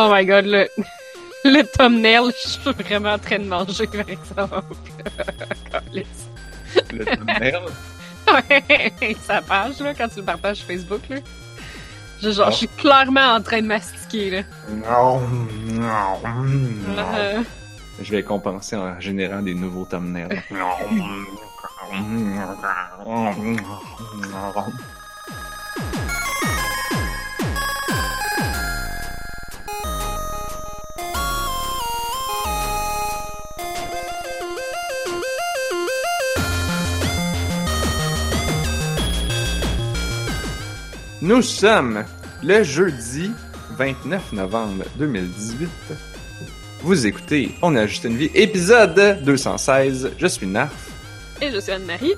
Oh my god, le, le thumbnail, je suis vraiment en train de manger avec ça. Le thumbnail. ouais, sa page, là, quand tu le partages sur Facebook, là. Je, genre, je suis clairement en train de mastiquer, là. Non, non, non. Euh, Je vais compenser en générant des nouveaux thumbnails. Nous sommes le jeudi 29 novembre 2018. Vous écoutez On a juste une vie, épisode 216. Je suis Narf. Et je suis Anne-Marie.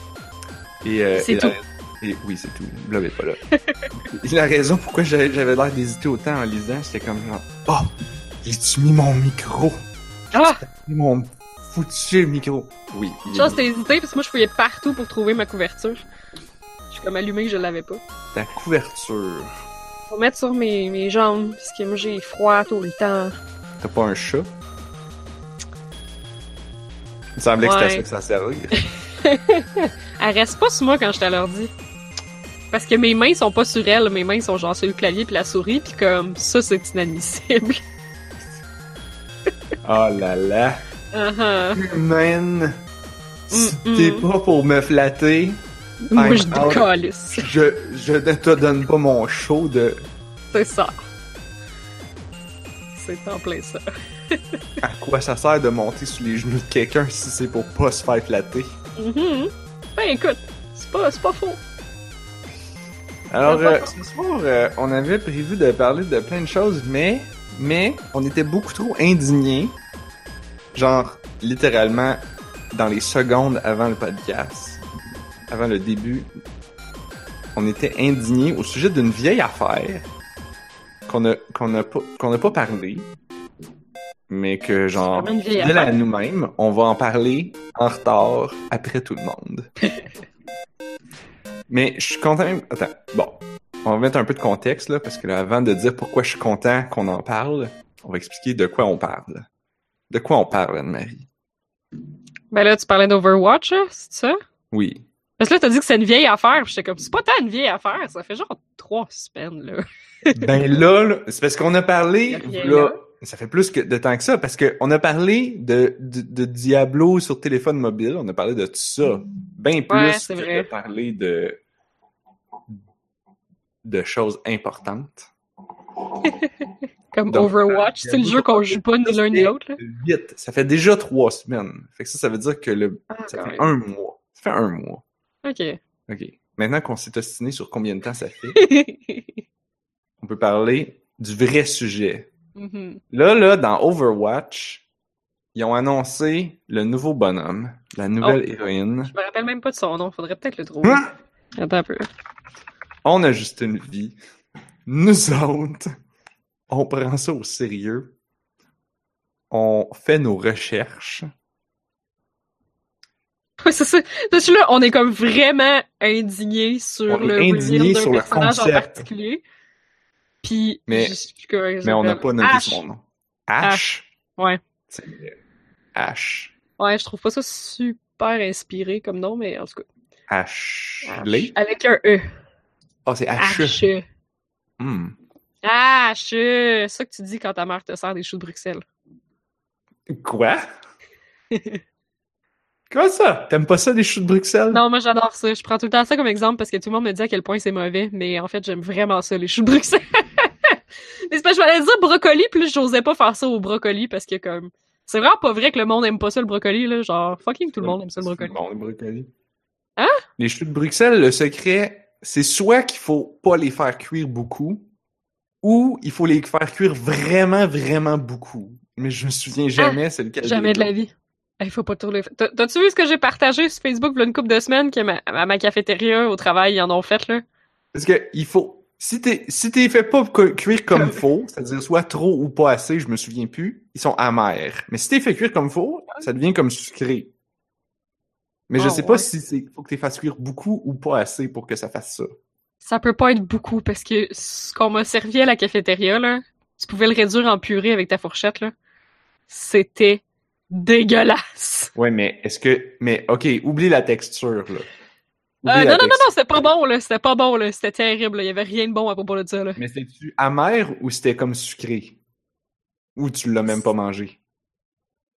Et, euh, C'est la- tout. et- oui, c'est tout. Mais pas là. et la raison pourquoi j'avais l'air d'hésiter autant en lisant, c'était comme genre, oh, j'ai-tu mis mon micro? Ah! Mis Mon foutu micro. Oui. Genre, c'était hésité parce que moi, je fouillais partout pour trouver ma couverture. Suis comme allumé que je l'avais pas. Ta couverture. Faut mettre sur mes, mes jambes parce que moi, j'ai froid tout le temps. T'as pas un chat? Il me semblait que c'était ça que ça servait. Elle reste pas sur moi quand je te l'ordi. Parce que mes mains sont pas sur elle, mes mains sont genre sur le clavier puis la souris, puis comme ça, c'est inadmissible. Oh là là. Uh-huh. Mm, t'es pas pour me flatter, Moi, je décalisse. je, je ne te donne pas mon show de C'est ça. C'est en plein ça. à quoi ça sert de monter sous les genoux de quelqu'un si c'est pour pas se faire flatter? Mhm. Ben écoute, c'est pas, pas faux. Alors, euh, ce soir, euh, on avait prévu de parler de plein de choses, mais, mais, on était beaucoup trop indignés. Genre, littéralement, dans les secondes avant le podcast, avant le début, on était indignés au sujet d'une vieille affaire qu'on a, qu'on a pas, qu'on a pas parlé, mais que genre, fidèle à nous-mêmes, on va en parler en retard après tout le monde. Mais je suis content même. Attends, bon. On va mettre un peu de contexte là, parce que là, avant de dire pourquoi je suis content qu'on en parle, on va expliquer de quoi on parle. De quoi on parle, Anne-Marie? Ben là, tu parlais d'Overwatch, là, c'est ça? Oui. Parce que là, t'as dit que c'est une vieille affaire, j'étais comme, c'est pas tant une vieille affaire, ça fait genre trois semaines, là. Ben là, là, c'est parce qu'on a parlé, là, là. ça fait plus que de temps que ça, parce qu'on a parlé de, de, de Diablo sur téléphone mobile, on a parlé de tout ça. Bien plus Ouais, que vrai. de parler de, de choses importantes. Comme Donc, Overwatch, c'est le jeu qu'on joue pas ni l'un ni l'autre. Vite, ça fait déjà trois semaines. Fait que ça, ça veut dire que le, Ah, ça fait même. un mois. Ça fait un mois. Ok. OK. Maintenant qu'on s'est ostiné sur combien de temps ça fait, on peut parler du vrai sujet. Mhm. Là, là, dans Overwatch, ils ont annoncé le nouveau bonhomme, la nouvelle Oh. héroïne. Je me rappelle même pas de son nom, faudrait peut-être le trouver. Hein? Attends un peu. On a juste une vie. Nous autres, on prend ça au sérieux. On fait nos recherches. C'est ça. Là, on est comme vraiment indigné sur On le indigné sur le personnage en concept. particulier. Puis, Mais- je sais plus Mais on n'a pas noté Ash. son nom. Ash. Ouais. C'est Ash. Ouais, je trouve pas ça super inspiré comme nom, mais en tout cas. Ashley. Avec un E. Oh, c'est Ash. H. H. C'est ça que tu dis quand ta mère te sert des choux de Bruxelles. Quoi? Comment ça? T'aimes pas ça, des choux de Bruxelles? Non, moi j'adore ça. Je prends tout le temps ça comme exemple parce que tout le monde me dit à quel point c'est mauvais, mais en fait j'aime vraiment ça, les choux de Bruxelles. mais c'est parce que je m'allais dire brocoli, plus j'osais pas faire ça au brocoli parce que comme. C'est vraiment pas vrai que le monde aime pas ça le brocoli, là. Genre, fucking tout le monde aime ça le brocoli. Bon, le brocoli. Hein? Les choux de Bruxelles, le secret, c'est soit qu'il faut pas les faire cuire beaucoup, ou il faut les faire cuire vraiment, vraiment beaucoup. Mais je me souviens jamais, c'est lequel. Ah, Jamais de la vie. Il faut pas tout les T'as- T'as-tu vu ce que j'ai partagé sur Facebook il y a une couple de semaines que ma, à ma cafétéria au travail, ils en ont fait, là? Parce que il faut. Si t'es si t'es fait pas cu- cuire comme il faut, c'est-à-dire soit trop ou pas assez, je me souviens plus, ils sont amers. Mais si t'es fait cuire comme il faut, ça devient comme sucré. Mais je Ah, sais pas ouais. si c'est faut que t'es fasses cuire beaucoup ou pas assez pour que ça fasse ça. Ça peut pas être beaucoup parce que ce qu'on m'a servi à la cafétéria, là, tu pouvais le réduire en purée avec ta fourchette, là. C'était dégueulasse. Ouais, mais est-ce que. Mais ok, oublie la texture, là. Euh, non, non, non, non, c'était pas bon, là. C'était pas bon, là. C'était terrible, là. Il y avait rien de bon à propos de ça, là. Mais c'était-tu amer ou c'était comme sucré? Ou tu l'as même pas mangé?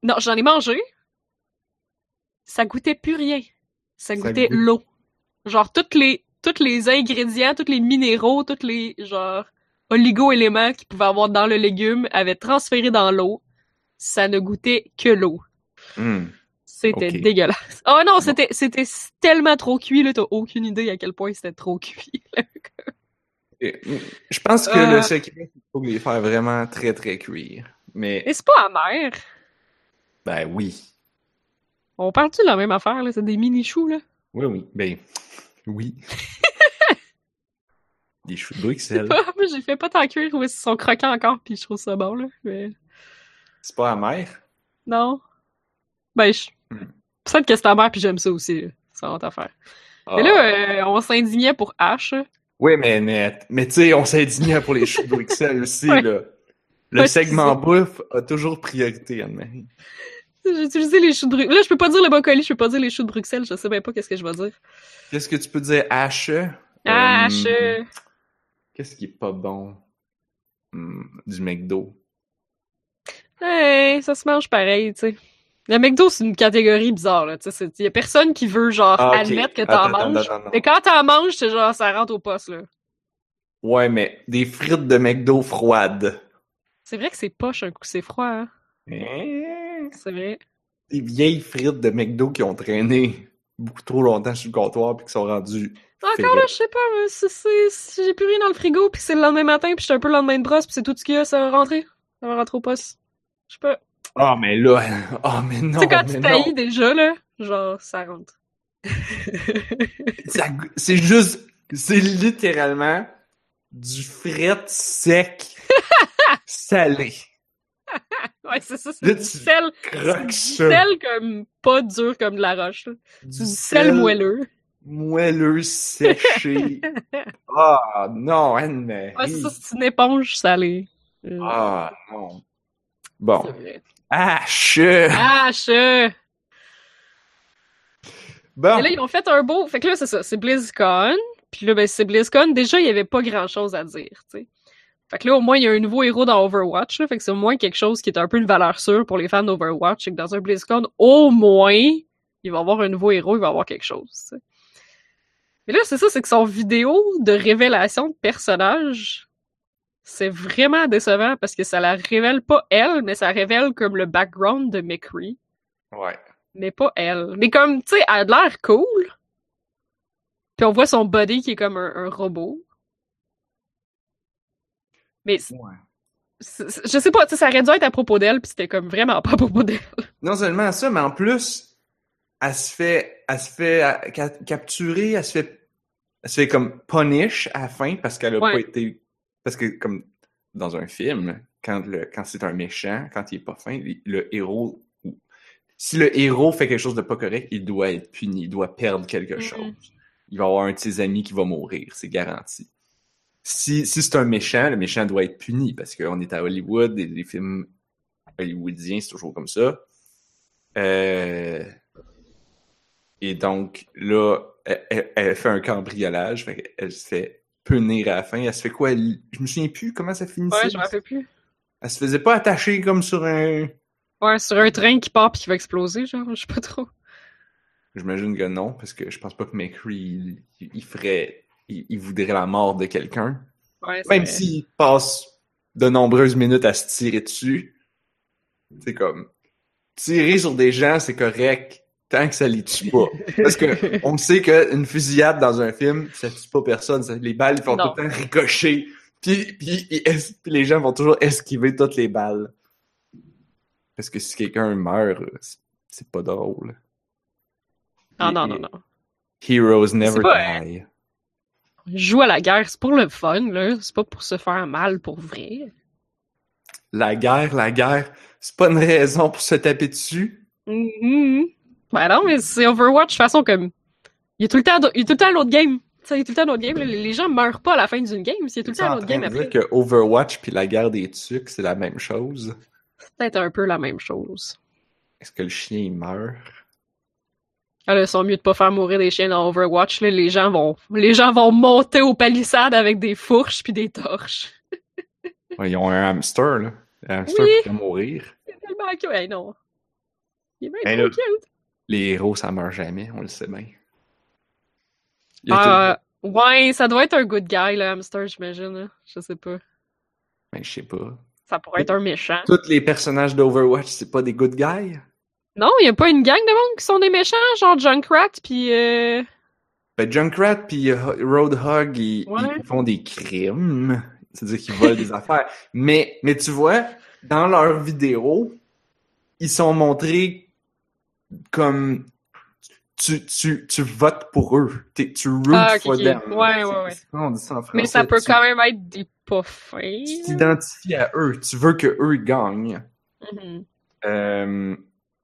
Non, j'en ai mangé. Ça goûtait plus rien. Ça goûtait l'eau. Genre, toutes les, tous les ingrédients, tous les minéraux, tous les, genre, oligo-éléments qu'il pouvait avoir dans le légume avaient transféré dans l'eau. Ça ne goûtait que l'eau. Hmm. C'était dégueulasse. Oh non, c'était, c'était tellement trop cuit, là. T'as aucune idée à quel point c'était trop cuit. Et, mm, Je pense que Euh. le secret, c'est qu'il faut les faire vraiment très très cuire. Mais, Mais c'est pas amer. ben oui. On parle-tu de la même affaire, là? C'est des mini-choux, là? Oui, oui. Ben, oui. Des choux de Bruxelles. Moi, j'ai fait pas tant cuire, ouais, ils sont croquants encore, puis je trouve ça bon, là. Mais... C'est pas amer? Non. Ben, je... Hmm. peut-être que c'est ta mère, puis j'aime ça aussi. C'est une autre affaire. Ah. Mais là, euh, on s'indignait pour H. Oui, mais, mais, mais tu sais, on s'indignait pour les choux de Bruxelles aussi, Ouais. là. Le Ouais, segment bouffe a toujours priorité, Anne-Marie. J'ai utilisé les choux de Bruxelles. Là, je peux pas dire le brocoli, je peux pas dire les choux de Bruxelles, je sais même pas qu'est-ce que je vais dire. Qu'est-ce que tu peux dire H? Ah, H. euh, Qu'est-ce qui est pas bon? Hmm, du McDo. Hey, ça se mange pareil, tu sais. Le McDo, c'est une catégorie bizarre, là. Tu sais, c'est- y a personne qui veut, genre, Ah, admettre que t'en manges. attends, attends. Mais quand t'en manges, c'est genre, ça rentre au poste, là. Ouais, mais des frites de McDo froides. C'est vrai que c'est poche un coup, c'est froid, hein. Hein? C'est vrai. Des vieilles frites de McDo qui ont traîné beaucoup trop longtemps sur le comptoir puis qui sont rendues. Encore là, je sais pas, mais si j'ai plus rien dans le frigo, puis c'est le lendemain matin, puis j'étais un peu le lendemain de brosse, puis c'est tout ce qu'il y a, ça va rentrer. Ça va rentrer au poste. Je sais pas. Ah, mais là, ah, mais non, tu sais, quand tu taillis déjà, là, genre, ça rentre. C'est juste, c'est littéralement du fret sec salé. ouais, c'est ça, c'est du sel. Du sel comme pas dur comme de la roche. Du Du sel moelleux. Moelleux séché. Ah, non, Anne-Marie. Ouais, c'est ça, c'est une éponge salée. Euh, Ah, non. Bon. c'est vrai. Ah, che. Ah, je... Bon. Et là, ils ont fait un beau. Fait que là, c'est ça, c'est BlizzCon. Puis là, ben, c'est BlizzCon. Déjà, il y avait pas grand chose à dire, tu sais. Fait que là, au moins, il y a un nouveau héros dans Overwatch. là. fait que c'est au moins quelque chose qui est un peu une valeur sûre pour les fans d'Overwatch. C'est que dans un BlizzCon, au moins, il va y avoir un nouveau héros, il va y avoir quelque chose. Mais là, c'est ça, c'est que son vidéo de révélation de personnage, c'est vraiment décevant parce que ça la révèle pas elle, mais ça révèle comme le background de McCree Ouais. mais pas elle. Mais comme, tu sais, elle a l'air cool. Puis on voit son body qui est comme un, un robot. Mais Ouais. je sais pas, tu sais, ça aurait dû être à propos d'elle, puis c'était comme vraiment pas à propos d'elle. Non seulement ça, mais en plus, elle se fait, elle se fait euh, ca- capturer, elle se fait, elle se fait comme punish à la fin parce qu'elle a Ouais. pas été, parce que comme dans un film, quand le, quand c'est un méchant, quand il est pas fin, le, héros, si le héros fait quelque chose de pas correct, il doit être puni, il doit perdre quelque chose. Il va avoir un de ses amis qui va mourir, c'est garanti. Si, si c'est un méchant, le méchant doit être puni parce qu'on est à Hollywood et les films hollywoodiens, c'est toujours comme ça. Euh, Et donc, là, elle, elle- elle fait un cambriolage, fait qu'elle se fait punir à la fin. Elle se fait quoi? Elle- Je me souviens plus comment ça finissait. Ouais, je m'en rappelle plus. Elle se faisait pas attacher comme sur un... Ouais, sur un train qui part puis qui va exploser, genre, je sais pas trop. J'imagine que non, parce que je pense pas que McCree, il, il ferait... Il, il voudrait la mort de quelqu'un. Ouais, Même s'il passe de nombreuses minutes à se tirer dessus. C'est comme... Tirer sur des gens, c'est correct, tant que ça les tue pas. Parce que on sait qu'une fusillade dans un film, ça tue pas personne. ça- les balles ils font Non. tout le temps ricocher. Puis, puis, les gens vont toujours esquiver toutes les balles. Parce que si quelqu'un meurt, c'est- pas drôle. Ah non, non, non. Heroes never pas, die. Joue à la guerre, c'est pour le fun, là. C'est pas pour se faire mal pour vrai. La guerre, la guerre, c'est pas une raison pour se taper dessus. Mhm. Ben non, mais c'est Overwatch, de toute façon, comme. Il y a tout le temps, il y a tout le temps l'autre game. Il y a tout le temps un autre game. Les gens meurent pas à la fin d'une game. A tout le temps un en autre train game après. que Overwatch puis la guerre des tucs, c'est la même chose. C'est peut-être un peu la même chose. Est-ce que le chien il meurt? Ah, là, ils sont mieux de pas faire mourir des chiens dans Overwatch. Là. Les gens vont, les gens vont monter aux palissades avec des fourches puis des torches. Ouais, ils ont un hamster, là. Le hamster Oui. pourrait mourir. C'est tellement cute. Hey, non. Il est bien trop là, cute. Les héros, ça meurt jamais, on le sait bien. Ah, ouais, ça doit être un good guy, le hamster, j'imagine. là. Je sais pas. Ben, je sais pas. Ça pourrait être un méchant. Tous les personnages d'Overwatch, c'est pas des good guys? Non, il y a pas une gang de monde qui sont des méchants, genre Junkrat puis euh... Ben, Junkrat puis euh, Roadhog, ils, Ouais. ils font des crimes. C'est-à-dire qu'ils volent des affaires. Mais, mais tu vois, dans leurs vidéos, ils sont montrés comme tu, tu, tu votes pour eux. T'es- tu root Ah, ok, for ok. them. Ouais, ouais, ouais. On dit ça en français? Mais ça peut Tu- quand même être des pas fins. Tu t'identifies à eux. Tu veux que eux gagnent. Mhm. Euh,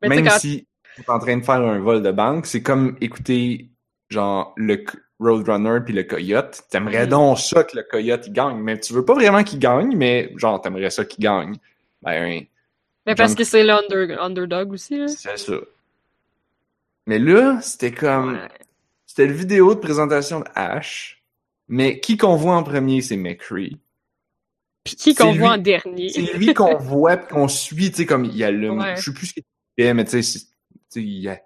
même quand- si tu es en train de faire un vol de banque, c'est comme écouter genre le Roadrunner puis le Coyote. T'aimerais Mhm. donc ça que le Coyote il gagne, mais tu veux pas vraiment qu'il gagne, mais genre t'aimerais ça qu'il gagne. Ben Mais parce que c'est l'under underdog aussi, c'est ça. Mais là, c'était comme Ouais. c'était le vidéo de présentation de Ash, mais qui qu'on voit en premier, c'est McCree. Puis qui qu'on voit en dernier? C'est lui qu'on voit pis qu'on suit, tu sais, comme il y a le. Ouais. Je sais plus ce qu'il fait, mais tu sais, il y a.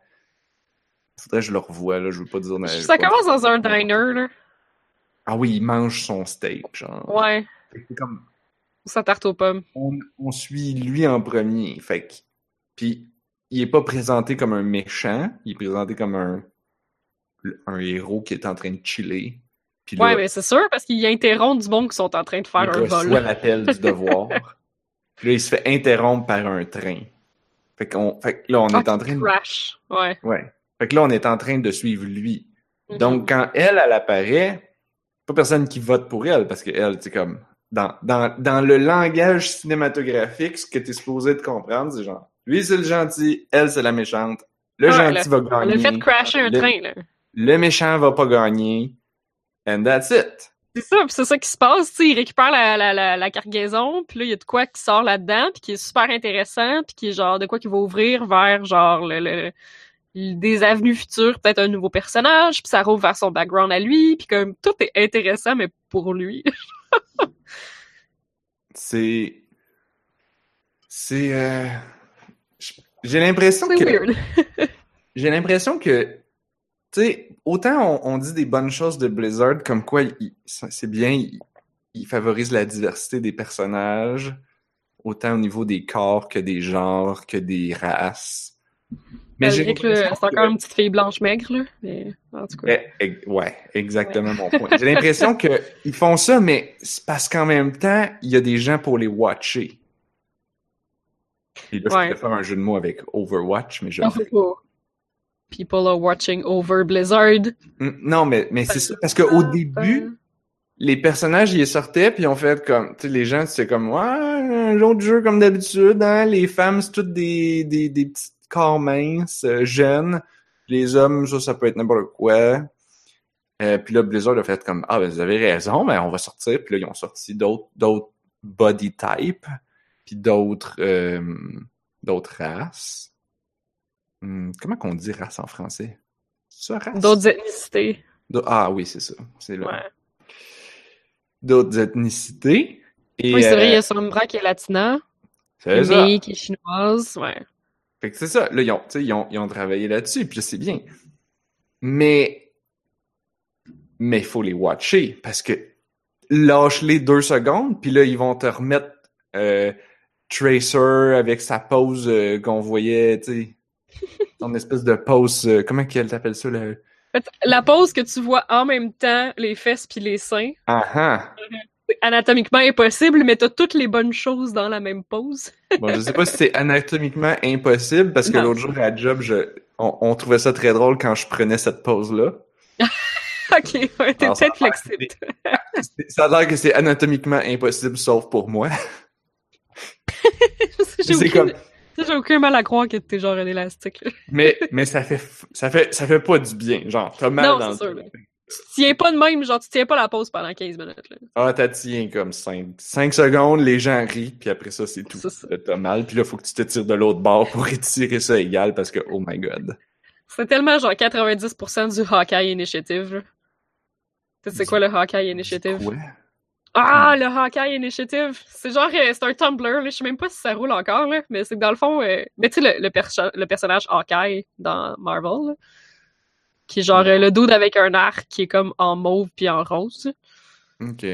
Faudrait que je le revoie, là, je veux pas dire. Ça pas- commence dans un diner, là. Ah oui, il mange son steak, genre. Ouais. C'est comme. Sa tarte aux pommes. On, on suit lui en premier, fait que. Puis, il est pas présenté comme un méchant, il est présenté comme un. Un héros qui est en train de chiller. Puis là, Ouais, mais c'est sûr, parce qu'il interrompt du monde qui sont en train de faire il un reçoit vol. l'appel du devoir. Puis là, il se fait interrompre par un train. Fait, qu'on, fait que là, on Ah, est en train de Crash. Ouais. Ouais. Fait que là, on est en train de suivre lui. Mhm. Donc, quand elle, elle apparaît, pas personne qui vote pour elle, parce que elle, c'est comme, dans, dans, dans le langage cinématographique, ce que t'es supposé de comprendre, c'est genre, lui, c'est le gentil, elle, c'est la méchante. Le Ah, gentil va On gagner. a fait crasher un le, train, là. Le méchant va pas gagner. And that's it. C'est ça, c'est ça qui se passe, tu il récupère la, la, la, la cargaison, puis là, il y a de quoi qui sort là-dedans, puis qui est super intéressant, puis qui est genre de quoi qui va ouvrir vers, genre, le, le- le- des avenues futures, peut-être un nouveau personnage, puis ça rouvre vers son background à lui, puis comme, tout est intéressant, mais pour lui. C'est, c'est, euh, j'ai l'impression que, weird. j'ai l'impression que, tu sais, autant on, on dit des bonnes choses de Blizzard, comme quoi c'est bien, il, il favorise la diversité des personnages, autant au niveau des corps que des genres, que des races. Mais j'ai c'est encore que- une petite fille blanche maigre, là, mais en tout cas. Eh, eh, ouais, exactement mon point. J'ai l'impression que ils font ça, mais c'est parce qu'en même temps, il y a des gens pour les watcher. Et là, je Ouais. faire un jeu de mots avec Overwatch, mais je. People are watching over Blizzard. Non, mais, mais c'est ça. Parce qu'au début, les personnages, ils sortaient, puis ils ont fait comme, tu sais, les gens, c'est comme, ouais, un autre jeu comme d'habitude, hein, les femmes, c'est toutes des, des, des petits corps minces, euh, jeunes. Les hommes, ça, ça peut être n'importe quoi. Euh, puis là, Blizzard a fait comme, ah, ben, vous avez raison, mais on va sortir. Puis là, ils ont sorti d'autres, d'autres body types, puis d'autres, euh, d'autres races. Hum, comment qu'on dit race en français? Ça, race? D'autres ethnicités. Ah oui, c'est ça. C'est là Ouais. d'autres ethnicités. Et, Oui, c'est vrai, il y euh, a Sombra qui est latina, c'est ça. Qui est chinoise, ouais. Fait que c'est ça. Là, ils ont, tu sais, ils ont, ils ont travaillé là-dessus, puis c'est bien. Mais, mais il faut les watcher, parce que lâche-les deux secondes, puis là, ils vont te remettre euh, Tracer avec sa pose euh, qu'on voyait, tu sais, son espèce de pose, euh, comment qu'elle t'appelle ça, fait, la pose que tu vois en même temps, les fesses puis les seins, Ah ah! c'est anatomiquement impossible, mais t'as toutes les bonnes choses dans la même pose. Bon, je sais pas si c'est anatomiquement impossible, parce que Non. l'autre jour à job, je, on, on trouvait ça très drôle quand je prenais cette pose-là. ok, ouais, t'es Alors, peut-être flexible. Ça a l'air que c'est anatomiquement impossible, sauf pour moi. J'ai C'est aucun... comme, j'ai aucun mal à croire que t'es genre un élastique. mais, mais ça fait, ça fait, ça fait pas du bien. Genre, t'as mal Non, dans le. Tu tiens pas de même, genre, tu tiens pas la pause pendant 15 minutes, là. Ah, t'as tiens comme 5. 5 secondes, les gens rient, puis après ça, c'est tout. T'as mal, puis là, faut que tu te tires de l'autre bord pour étirer ça égal, parce que, oh my god. C'est tellement genre 90% du Hawkeye Initiative. Tu sais, c'est quoi le Hawkeye Initiative? Quoi? Ah, le Hawkeye Initiative! C'est genre, euh, c'est un Tumblr, là. Je sais même pas si ça roule encore, là. Mais c'est que dans le fond, euh, mais tu sais, le, le, perso- le personnage Hawkeye dans Marvel, là, qui est genre euh, le dude avec un arc qui est comme en mauve puis en rose. Ok.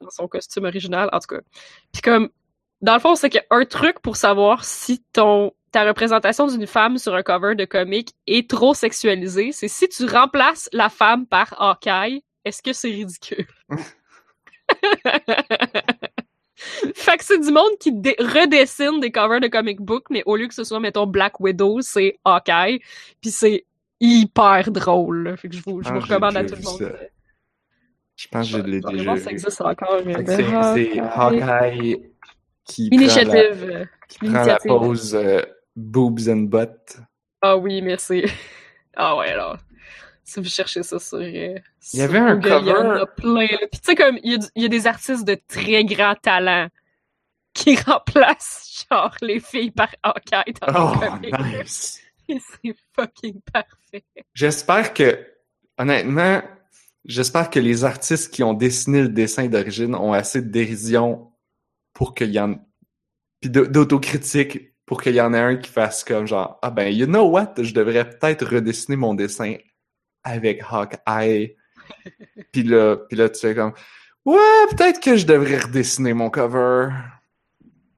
dans son costume original, en tout cas. Puis comme, dans le fond, c'est qu'un truc pour savoir si ton ta représentation d'une femme sur un cover de comic est trop sexualisée, c'est si tu remplaces la femme par Hawkeye, est-ce que c'est ridicule? fait que c'est du monde qui redessine des covers de comic book, mais au lieu que ce soit, mettons, Black Widow, c'est Hawkeye, puis c'est hyper drôle. là. Fait que je vous, je Ah, vous recommande à tout le monde. ça. Je pense que je l'ai déjà ça existe encore. C'est Hawkeye qui prend la, Initiative. qui prend la L'initiative. pause euh, boobs and butt. Ah oui, c'est. Ah ouais, alors. Si vous cherchez ça sur. euh, Il y avait un Google, Il y en cover. a plein. là. Puis tu sais, comme, il y, a, du- il y a des artistes de très grand talent qui remplacent, genre, les filles par Hawkeye dans Oh, nice. C'est fucking parfait. J'espère que, honnêtement, j'espère que les artistes qui ont dessiné le dessin d'origine ont assez de dérision pour qu'il y en, puis d'autocritique pour qu'il y en ait un qui fasse comme genre, ah ben, you know what, je devrais peut-être redessiner mon dessin avec Hawkeye. puis là, puis là, tu fais comme, ouais, peut-être que je devrais redessiner mon cover.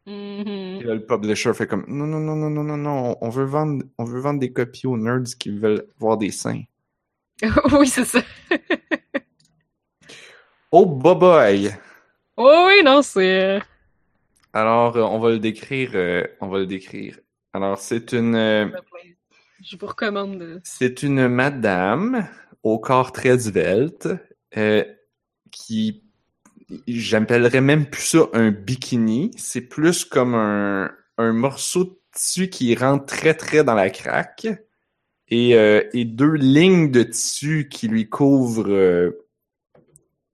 Mhm. Puis là, le publisher fait comme, non, non, non, non, non, non, non, on veut vendre, on veut vendre des copies aux nerds qui veulent voir des seins. oui, c'est ça. Oh, boy! Oh oui, non, c'est. euh, Alors, euh, on va le décrire, euh, on va le décrire. Alors, c'est une, euh, Je vous recommande de. c'est une madame au corps très svelte, euh, qui, j'appellerais même plus ça un bikini, c'est plus comme un, un morceau de tissu qui rentre très très dans la craque, et, euh, et deux lignes de tissu qui lui couvrent, euh,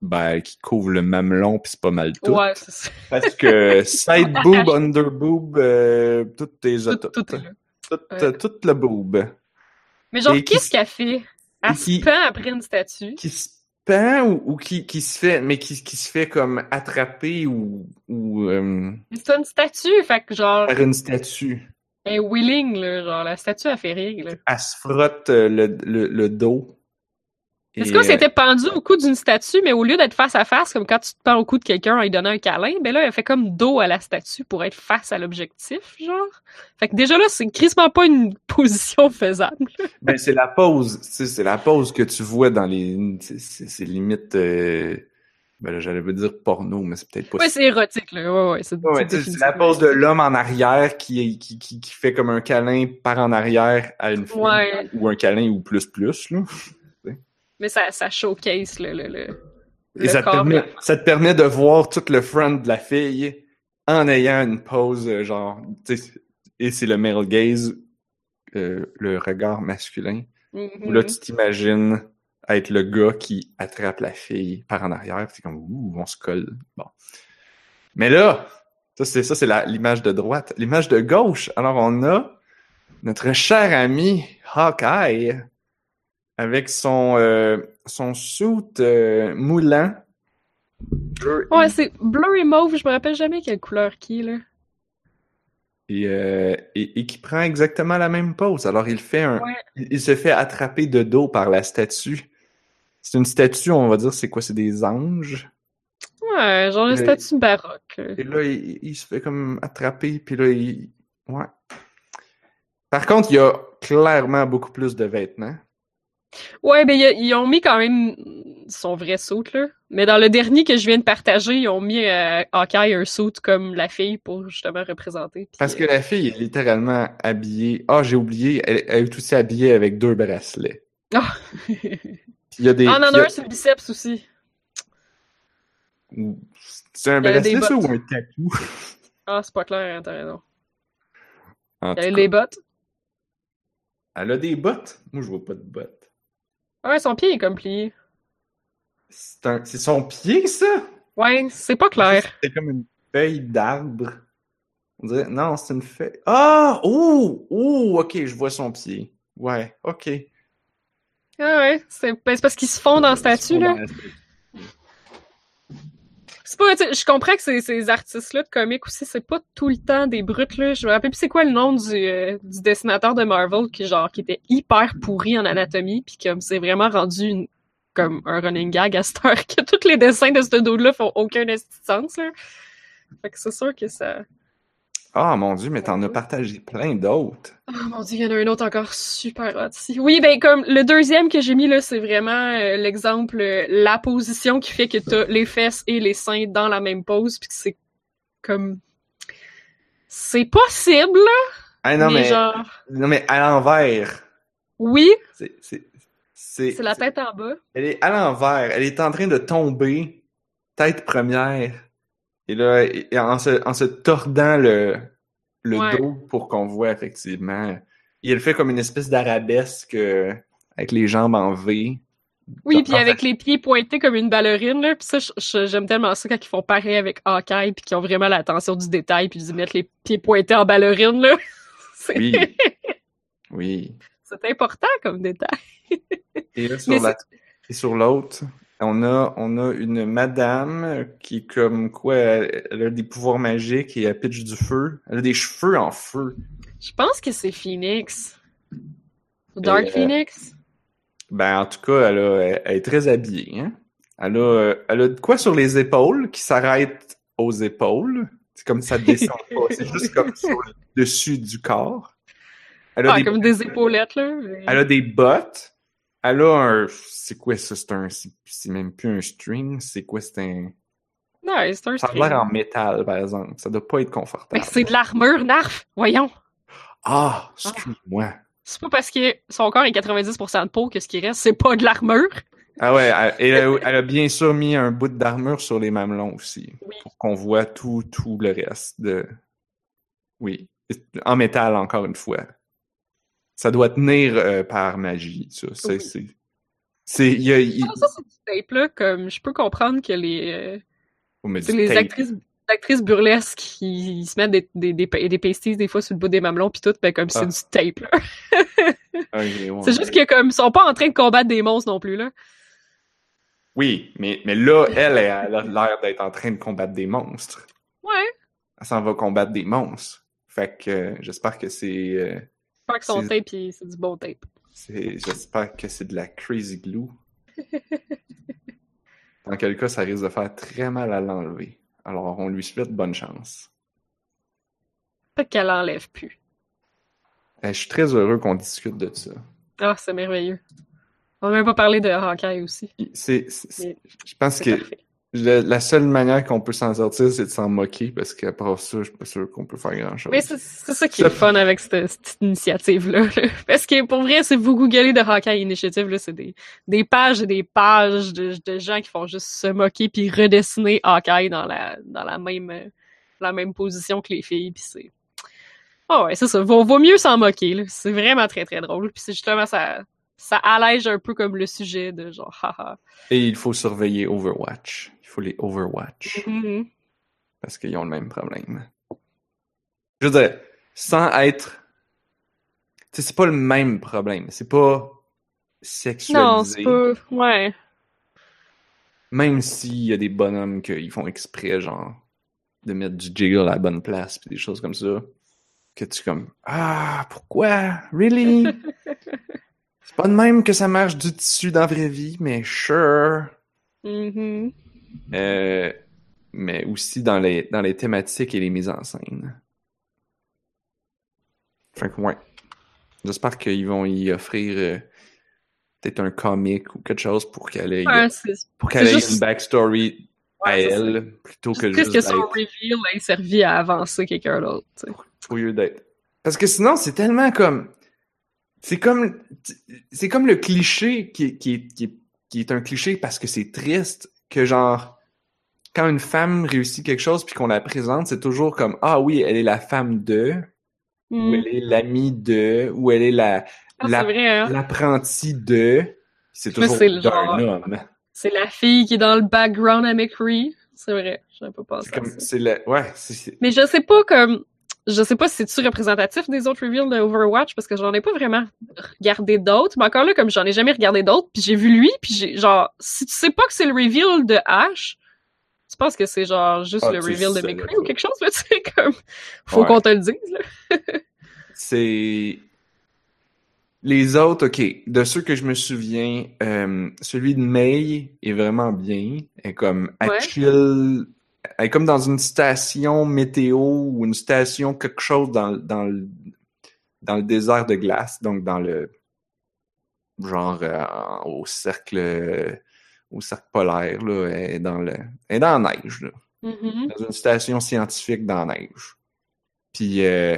ben, qui couvrent le mamelon, puis c'est pas mal tout. Ouais, c'est ça. Parce que side boob, under boob, euh, tout est Tout, est là. Tout, Ouais. tout le boob. Mais genre, qu'est-ce qu'elle fait? Elle qui- se pend après une statue? Qui se pend ou, ou qui, qui se fait, mais qui, qui se fait comme attraper ou, ou euh, C'est une statue, fait que genre, par une statue. elle est willing, là. Genre, la statue, elle fait rire, là. Elle se frotte euh, le, le, le dos. Est-ce Et, que euh, c'était pendu au cou d'une statue, mais au lieu d'être face à face, comme quand tu te pends au cou de quelqu'un en lui donnant un câlin, ben là, elle fait comme dos à la statue pour être face à l'objectif, genre. Fait que déjà là, c'est crissement pas une position faisable. Ben, c'est la sais, c'est la pause que tu vois dans les, c'est- limite, euh, ben là, j'allais dire porno, mais c'est peut-être pas Ouais, c'est érotique, là. Ouais, ouais. C'est Ouais, la pose de l'homme en arrière qui, qui, qui, qui fait comme un câlin par en arrière à une fille. Ouais. Ou un câlin ou plus plus, là. Mais ça, ça showcase, le, le, le, Et le ça te, permet, ça te permet de voir tout le front de la fille en ayant une pose, euh, genre, et c'est le male gaze, euh, le regard masculin. Mhm. Où là, tu t'imagines être le gars qui attrape la fille par en arrière. C'est comme, ouh, on se colle. Bon. Mais là, ça, c'est ça, c'est l'image de droite. L'image de gauche. Alors, on a notre cher ami Hawkeye avec son, euh, son suit euh, moulant. Bleu Ouais, c'est bleu et mauve, je me rappelle jamais quelle couleur qui est, là. et, euh, et, et qui prend exactement la même pose. Alors, il fait un, Ouais. il, il se fait attraper de dos par la statue. C'est une statue, on va dire, c'est quoi? C'est des anges? Ouais, genre une statue baroque. Et là, il, il se fait comme attraper, puis là, il... Ouais. Par contre, il y a clairement beaucoup plus de vêtements. Ouais, ben a- ils ont mis quand même son vrai saut là. Mais dans le dernier que je viens de partager, ils ont mis euh, Hawkeye un saut comme la fille pour justement représenter. Parce que la fille est littéralement habillée... Ah, j'ai oublié, elle, elle est aussi habillée avec deux bracelets. Ah. Il y a des... Ah, on en il y a a- un sur le biceps aussi. C'est un des bracelet, ça, ou un tatou? Ah, c'est pas clair, hein, t'as raison. Avait cas, les bottes. Elle a des bottes? Moi, je vois pas de bottes. Ouais, son pied est comme plié. C'est un... son pied, ça? Ouais, c'est pas clair. C'est comme une feuille d'arbre. On dirait... Non, c'est une feuille... Ah! Oh! Oh! Ok, je vois son pied. Ouais, ok. Ah ouais, c'est ben, parce qu'ils se font dans la statue, là. C'est pas, je comprends que ces, artistes-là de comics aussi, c'est pas tout le temps des brutes, là. Je me rappelle plus c'est quoi le nom du, euh, du dessinateur de Marvel qui, genre, qui était hyper pourri en anatomie, puis comme c'est vraiment rendu comme un running gag à cette heure que tous les dessins de ce dude-là font aucun sens, là. Fait que c'est sûr que ça... Ah, mon Dieu, mais t'en as partagé plein d'autres. Oh mon dieu, il y en a un autre encore super hot ici. Oui, ben comme le deuxième que j'ai mis là, c'est vraiment euh, l'exemple, euh, la position qui fait que t'as les fesses et les seins dans la même pose, puis que c'est comme... C'est possible, Ah non, mais, mais, genre... non, mais à l'envers. Oui, c'est, c'est la tête en bas. Elle est à l'envers. Elle est en train de tomber, tête première. Et là, et en, se, en se tordant le, le Ouais. dos pour qu'on voit effectivement. Elle fait comme une espèce d'arabesque euh, avec les jambes en V. Oui, puis avec les pieds pointés comme une ballerine, là. Puis ça, j'aime tellement ça quand ils font pareil avec Hawkeye, puis qu'ils ont vraiment l'attention du détail, puis ils mettent les pieds pointés en ballerine, là. Oui. Oui. c'est important comme détail. Et là, sur l'autre, on a, on a une madame qui comme quoi, elle, elle a des pouvoirs magiques et elle pitch du feu. Elle a des cheveux en feu. Je pense que c'est Phoenix. Dark Euh, Phoenix? Ben, en tout cas, elle, a- elle- elle est très habillée. Hein? Elle, a, elle a de quoi sur les épaules qui s'arrête aux épaules. C'est comme ça descend pas. C'est juste comme sur le dessus du corps. Elle a, Ah, des, comme des épaulettes, là. mais- elle a des bottes. Elle a un... C'est quoi ça? C'est un... C'est même plus un string. C'est quoi? C'est un... Ouais, c'est un Ça a string. l'air en métal, par exemple. Ça doit pas être confortable. c'est de l'armure, Narf! Voyons! Ah! Excuse-moi. C'est pas parce que son corps est 90% de peau que ce qui reste, c'est pas de l'armure. Ah ouais, elle, elle a, elle a bien sûr mis un bout d'armure sur les mamelons aussi. Oui. Pour qu'on voit tout, tout le reste de. Oui. En métal, encore une fois. Ça doit tenir euh, par magie, ça. C'est. Oui. c'est- C'est. Il y a. il- Ah, ça, c'est du tape, là. Comme, je peux comprendre que les, euh, du les tape. actrices, les actrices burlesques, ils, ils se mettent des, des, des, des pasties, des fois, sur le bout des mamelons, pis tout, ben, comme Ah. c'est du tape, là. Ouais. C'est juste que, comme, ils sont pas en train de combattre des monstres non plus, là. Oui, mais, mais là, elle, elle a l'air d'être en train de combattre des monstres. Ouais. Elle s'en va combattre des monstres. Fait que euh, j'espère que c'est. euh, J'espère que son tape, c'est du bon tape. J'espère que c'est de la crazy glue. Dans quel cas, ça risque de faire très mal à l'enlever. Alors, on lui souhaite bonne chance. Peut-être qu'elle l'enlève plus. Eh, je suis très heureux qu'on discute de ça. Ah, c'est merveilleux. On n'a même pas parlé de Hawkeye aussi. C'est, Mais je pense que la, la seule manière qu'on peut s'en sortir, c'est de s'en moquer, parce qu'à part ça, je suis pas sûr qu'on peut faire grand-chose. Mais c'est c'est ça qui est le fun avec cette, cette initiative-là. là. Parce que pour vrai, si vous googlez de Hawkeye Initiative, là, c'est des, des pages et des pages de, de gens qui font juste se moquer puis redessiner Hawkeye dans la, dans la même, la même position que les filles. Puis c'est. Oh ouais, c'est ça. Vaut, vaut mieux s'en moquer. là. C'est vraiment très très drôle. Puis c'est justement ça. Ça allège un peu comme le sujet de genre haha. Et il faut surveiller Overwatch. Faut les Overwatch. Mhm. parce qu'ils ont le même problème. Je veux dire, sans être... Tu sais, c'est pas le même problème. C'est pas sexualisé. Non, c'est pas. Ouais. Même s'il y a des bonhommes qui font exprès, genre, de mettre du jiggle à la bonne place, puis des choses comme ça, que tu comme Ah, pourquoi? Really? c'est pas de même que ça marche du tissu dans la vraie vie, mais sure. Mhm. Euh, mais aussi dans les, dans les thématiques et les mises en scène. Fait que, ouais. J'espère qu'ils vont y offrir euh, peut-être un comic ou quelque chose pour qu'elle ait, Ouais, pour qu'elle ait juste- une backstory à ouais, elle plutôt que Juste que son reveal ait servi à avancer quelqu'un d'autre. au lieu d'être. Parce que sinon, c'est tellement comme. C'est comme. C'est comme le cliché qui qui, qui, qui est un cliché parce que c'est triste que genre. Quand une femme réussit quelque chose puis qu'on la présente, c'est toujours comme Ah oui, elle est la femme de, ou Mm. elle est l'amie de, ou elle est la Ah, la- hein? l'apprenti de. C'est toujours d'un homme. C'est la fille qui est dans le background à McCree. C'est vrai, j'avais pas pensé C'est comme, c'est ouais, Mais je sais pas comme je sais pas si c'est-tu représentatif des autres reveals de Overwatch parce que j'en ai pas vraiment regardé d'autres. Mais encore là, comme j'en ai jamais regardé d'autres, puis j'ai vu lui, puis j'ai genre si tu sais pas que c'est le reveal de Ash, tu penses que c'est genre juste Ah, le reveal de McCree ou quelque chose là, tu sais comme faut Ouais. qu'on te le dise là. c'est, les autres, ok, de ceux que je me souviens, euh, celui de May est vraiment bien. Elle est comme, elle Ouais. chill, elle est comme dans une station météo ou une station quelque chose dans, dans le, dans le désert de glace, donc dans le, genre, euh, au cercle, au cercle polaire, là, elle est dans le, elle est dans la neige, là. Mhm. dans une station scientifique dans la neige. Puis, euh,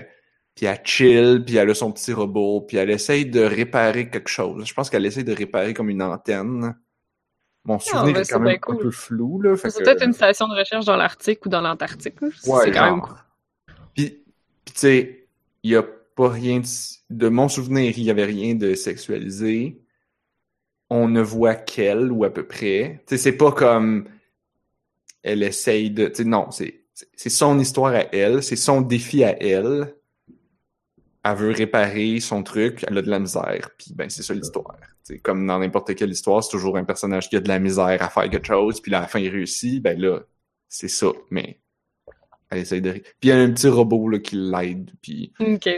puis elle chill, puis elle a son petit robot, puis elle essaye de réparer quelque chose. Je pense qu'elle essaye de réparer comme une antenne. Mon souvenir ben, est c'est quand même un cool. peu flou, là. C'est que- peut-être une station de recherche dans l'Arctique ou dans l'Antarctique. Ouais, c'est quand même genre. Puis, puis tu sais, il y a pas rien de... de mon souvenir, il y avait rien de sexualisé. On ne voit qu'elle ou à peu près. Tu sais, c'est pas comme elle essaye de, tu sais, non, c'est c'est- c'est son histoire à elle, c'est son défi à elle. Elle veut réparer son truc, elle a de la misère, puis ben c'est ça l'histoire. Comme dans n'importe quelle histoire, c'est toujours un personnage qui a de la misère à faire quelque chose, puis là, à la fin il réussit, ben là, c'est ça, mais elle essaye de... Puis il y a un petit robot là, qui l'aide, puis Ok.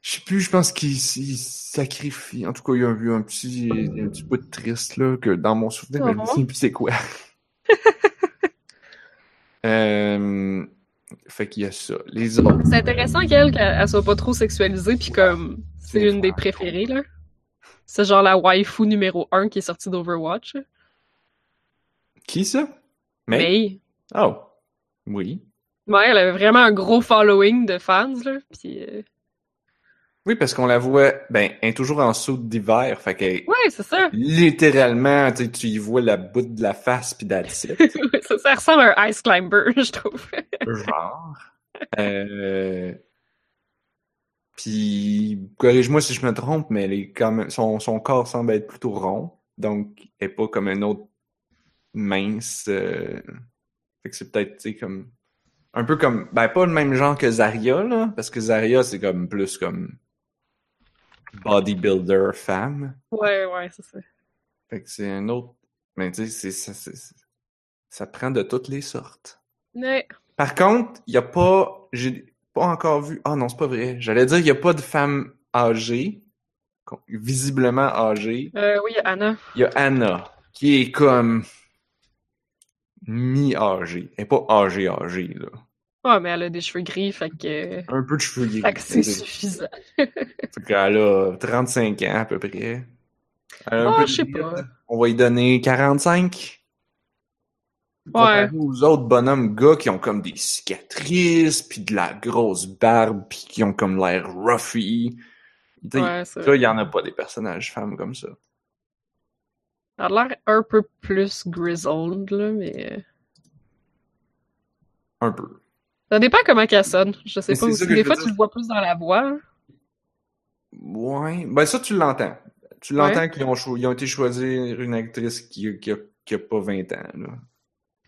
je sais plus, je pense qu'il il sacrifie. En tout cas, il y a eu un petit, un petit bout de triste là, que dans mon souvenir, mais je me Oh. plus c'est quoi. euh... Fait qu'il y a ça. Les autres. C'est intéressant qu'elle, qu'elle elle soit pas trop sexualisée, puis comme c'est une des préférées, là. C'est genre la waifu numéro 1 qui est sortie d'Overwatch. Qui ça? May? Mais, Oh. Oui. ouais, elle avait vraiment un gros following de fans, là. Puis, euh, Oui, parce qu'on la voit, ben, elle est toujours en saut d'hiver, fait qu'elle ouais, c'est ça. littéralement, tu sais, tu y vois la bout de la face pis that's it. Ça. Ça ressemble à un Ice Climber, je trouve. genre. Euh... Puis, corrige-moi si je me trompe, mais elle est quand même, son, son corps semble être plutôt rond, donc elle est pas comme un autre mince. euh, Fait que c'est peut-être, tu sais, comme un peu comme, ben pas le même genre que Zarya là, parce que Zarya c'est comme plus comme bodybuilder femme. Ouais, ouais, c'est ça. Fait que c'est un autre, mais tu sais, c'est ça, ça prend de toutes les sortes. Ouais. Par contre, il n'y a pas. J'ai pas encore vu. Ah non, c'est pas vrai. J'allais dire qu'il n'y a pas de femme âgée, visiblement âgée. Euh, oui, Anna. Il y a Anna, qui est comme mi-âgée. Elle n'est pas âgée, âgée, là. Ouais, mais elle a des cheveux gris, fait que, Un peu de cheveux gris. fait que c'est Fait suffisant. qu'elle a 35 ans à peu près. Elle a un peu de je sais pas. On va lui donner 45. Ouais. Aux autres bonhommes gars qui ont comme des cicatrices, puis de la grosse barbe, puis qui ont comme l'air roughy. Ouais, ça, il y en a pas des personnages femmes comme ça. Elle a l'air un peu plus grizzled, là, mais... euh, Un peu. Ça dépend comment qu'elle sonne. Je sais Mais pas aussi. ça Des fois, dire. tu le vois plus dans la voix. Ouais. Ben ça, tu l'entends. Tu l'entends qu'ils ont, cho- ont été choisir une actrice qui, qui, a, qui a pas 20 ans, là.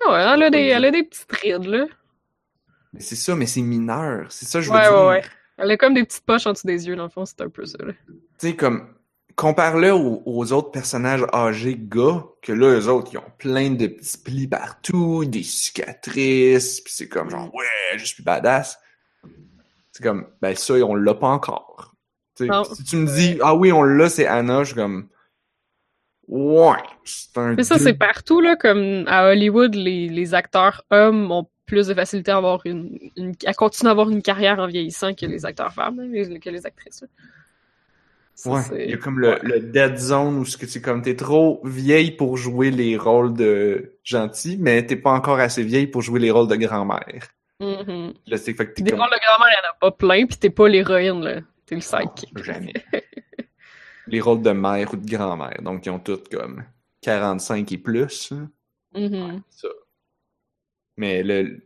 Ah ouais, elle a des, elle a des petites rides, là. Mais c'est ça, mais c'est mineur. C'est ça je veux Ouais, dire. ouais, ouais. Elle a comme des petites poches en dessous des yeux, dans le fond, c'est un peu ça, là. Tu sais, comme, compare-le aux, aux autres personnages âgés gars, que là, eux autres, ils ont plein de petits plis partout, des cicatrices, pis c'est comme genre, ouais, je suis badass. C'est comme, ben ça, on l'a pas encore. Tu sais, Non. si tu me dis, ah oui, on l'a, c'est Anna, je suis comme, ouais, c'est un... Mais ça, c'est partout, là, comme à Hollywood, les, les acteurs hommes ont plus de facilité à avoir une, une- à continuer à avoir une carrière en vieillissant que les acteurs femmes, les- que les actrices. Ça, Ouais, il y a comme le, ouais. le dead zone où ce que c'est comme t'es trop vieille pour jouer les rôles de gentil, mais t'es pas encore assez vieille pour jouer les rôles de grand-mère. Là, c'est fait que t'es Des comme rôles de grand-mère, il n'y en a pas plein, pis t'es pas l'héroïne, là. T'es le sidekick. Jamais. les rôles de mère ou de grand-mère. Donc, ils ont toutes comme 45 et plus. hein. Mhm. Ça. Mais le,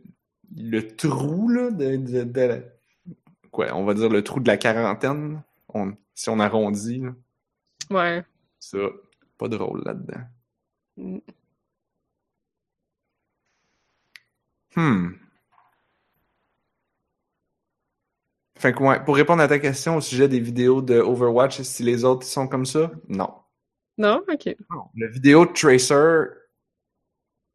le trou, là, de, de, de la- Quoi, on va dire le trou de la quarantaine, on, si on arrondit, là, Ouais. ça, pas de rôle là-dedans. Mm. Hmm. Fait que ouais, pour répondre à ta question au sujet des vidéos de Overwatch, si les autres sont comme ça, non. Non? Ok. Non. La vidéo de Tracer,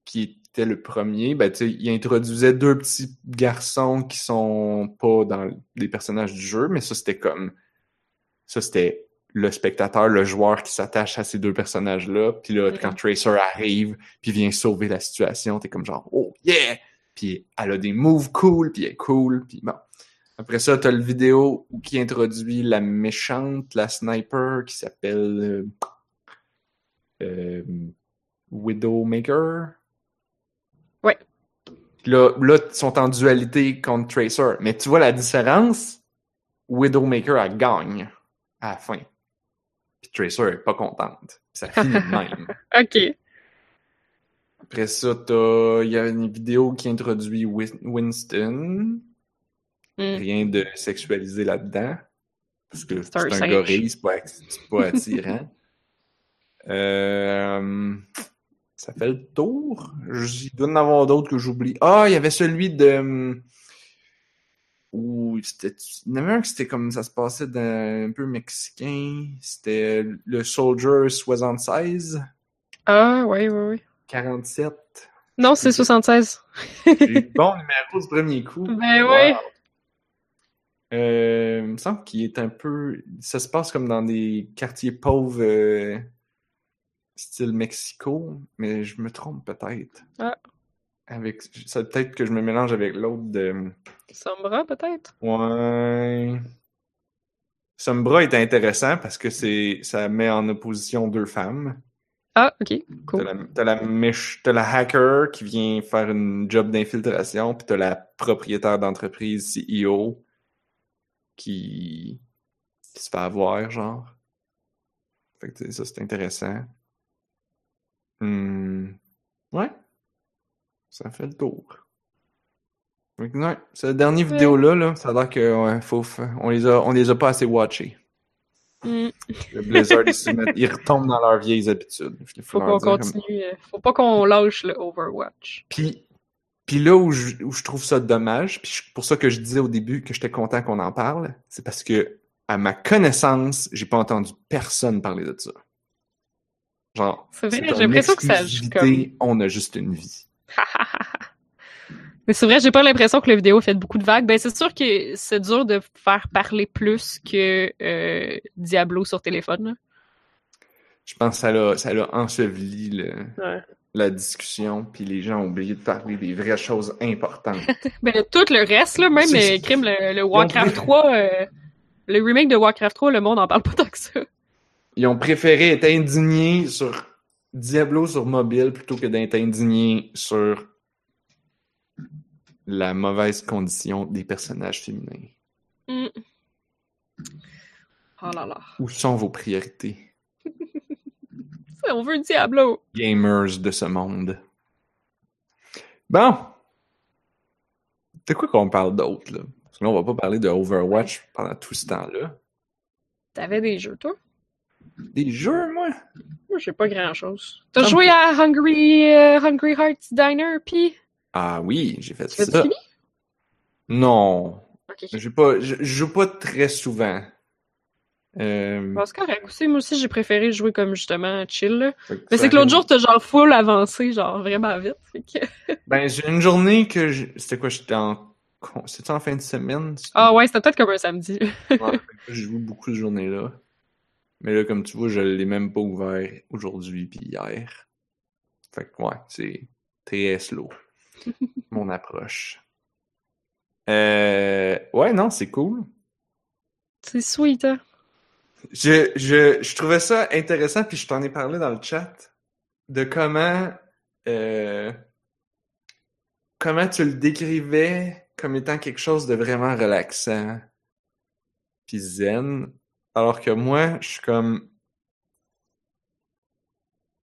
qui était le premier, ben, tu sais, il introduisait deux petits garçons qui sont pas dans les personnages du jeu, mais ça, c'était comme... Ça, c'était le spectateur, le joueur qui s'attache à ces deux personnages-là. Puis là, quand Tracer arrive, puis vient sauver la situation, t'es comme genre « Oh, yeah! » Puis elle a des moves cool, puis elle est cool, puis bon. Après ça, t'as le vidéo qui introduit la méchante, la sniper, qui s'appelle euh, euh, Widowmaker. Ouais. Là, là, ils sont en dualité contre Tracer. Mais tu vois la différence? Widowmaker, elle gagne à la fin. Puis Tracer est pas contente. Ça finit de même. Ok. Après ça, t'as... Il y a une vidéo qui introduit Win- Winston. Mm. Rien de sexualisé là-dedans. Parce que C'est un gorille, c'est pas, attirant. Euh, ça fait le tour. Il doit en avoir d'autres que j'oublie. Ah, il y avait celui de... hum, Où c'était... Il y en avait un qui c'était comme ça se passait dans un peu mexicain. C'était le Soldier 76, Ah, ouais, ouais, ouais. 47. Non, c'est 76. J'ai eu le bon numéro du premier coup. Ben Wow. ouais. Euh, il me semble qu'il est un peu. Ça se passe comme dans des quartiers pauvres, euh, style Mexico, mais je me trompe peut-être. Ah. Avec, ça peut-être que je me mélange avec l'autre de. Sombra, peut-être? Ouais. Sombra est intéressant parce que c'est, ça met en opposition deux femmes. Ah, ok. T'as Cool. la, t'as la, t'as la hacker qui vient faire une job d'infiltration, puis t'as la propriétaire d'entreprise, CEO, qui, qui se fait avoir, genre. Fait que ça, c'est intéressant. Hmm. Ouais. Ça fait le tour. Ouais, cette dernière Ouais. vidéo-là, là, ça a l'air qu'on faut, on les a, on les a pas assez watchés. Mm. Le Blizzard, ils, retombent dans leurs vieilles habitudes. Faut leur qu'on comme- continue. euh, Faut pas qu'on lâche le Overwatch. Puis, puis là où je, où je trouve ça dommage, puis pour ça que je disais au début que j'étais content qu'on en parle, c'est parce que, à ma connaissance, j'ai pas entendu personne parler de ça. Genre, C'est vrai, j'ai l'impression que ça exclusivité, on a juste une vie. Mais c'est vrai, j'ai pas l'impression que la vidéo fait beaucoup de vagues. Ben, c'est sûr que c'est dur de faire parler plus que euh, Diablo sur téléphone. Je pense que ça l'a, ça l'a enseveli le- Ouais. la discussion, puis les gens ont oublié de parler des vraies choses importantes. Ben, tout le reste, là, même le crime, le, le Warcraft 3, euh, le remake de Warcraft 3, le monde en parle pas tant que ça. Ils ont préféré être indignés sur Diablo sur mobile plutôt que d'être indignés sur la mauvaise condition des personnages féminins. Mm. Oh là là. Où sont vos priorités, On veut Diablo. gamers de ce monde? Bon. De quoi qu'on parle d'autre, là? Parce que là, on va pas parler de Overwatch pendant tout ce temps-là. T'avais des jeux, toi? Des jeux, moi? Moi, j'ai pas grand-chose. T'as joué à Hungry, euh, Hungry Hearts Diner, pis... Ah oui, j'ai fait Tu ça. fini? Non. Ok. J'ai pas, je, je joue pas très souvent. Euh, Bon, c'est correct aussi. Moi aussi, j'ai préféré jouer comme justement chill. là. Mais c'est que l'autre jour, t'as genre full avancé, genre vraiment vite. Fait que- Ben, j'ai une journée que je... C'était quoi? J'étais en... C'était en fin de semaine? Ah ouais, c'était peut-être comme un samedi. Ouais, j'ai joué beaucoup de journées-là. Mais là, comme tu vois, je l'ai même pas ouvert aujourd'hui puis hier. Fait que ouais, c'est très slow. Mon approche. Euh... Ouais, non, c'est cool. c'est sweet, hein? Je, je, je trouvais ça intéressant, puis je t'en ai parlé dans le chat, de comment, euh, comment tu le décrivais comme étant quelque chose de vraiment relaxant, puis zen, alors que moi, je suis comme,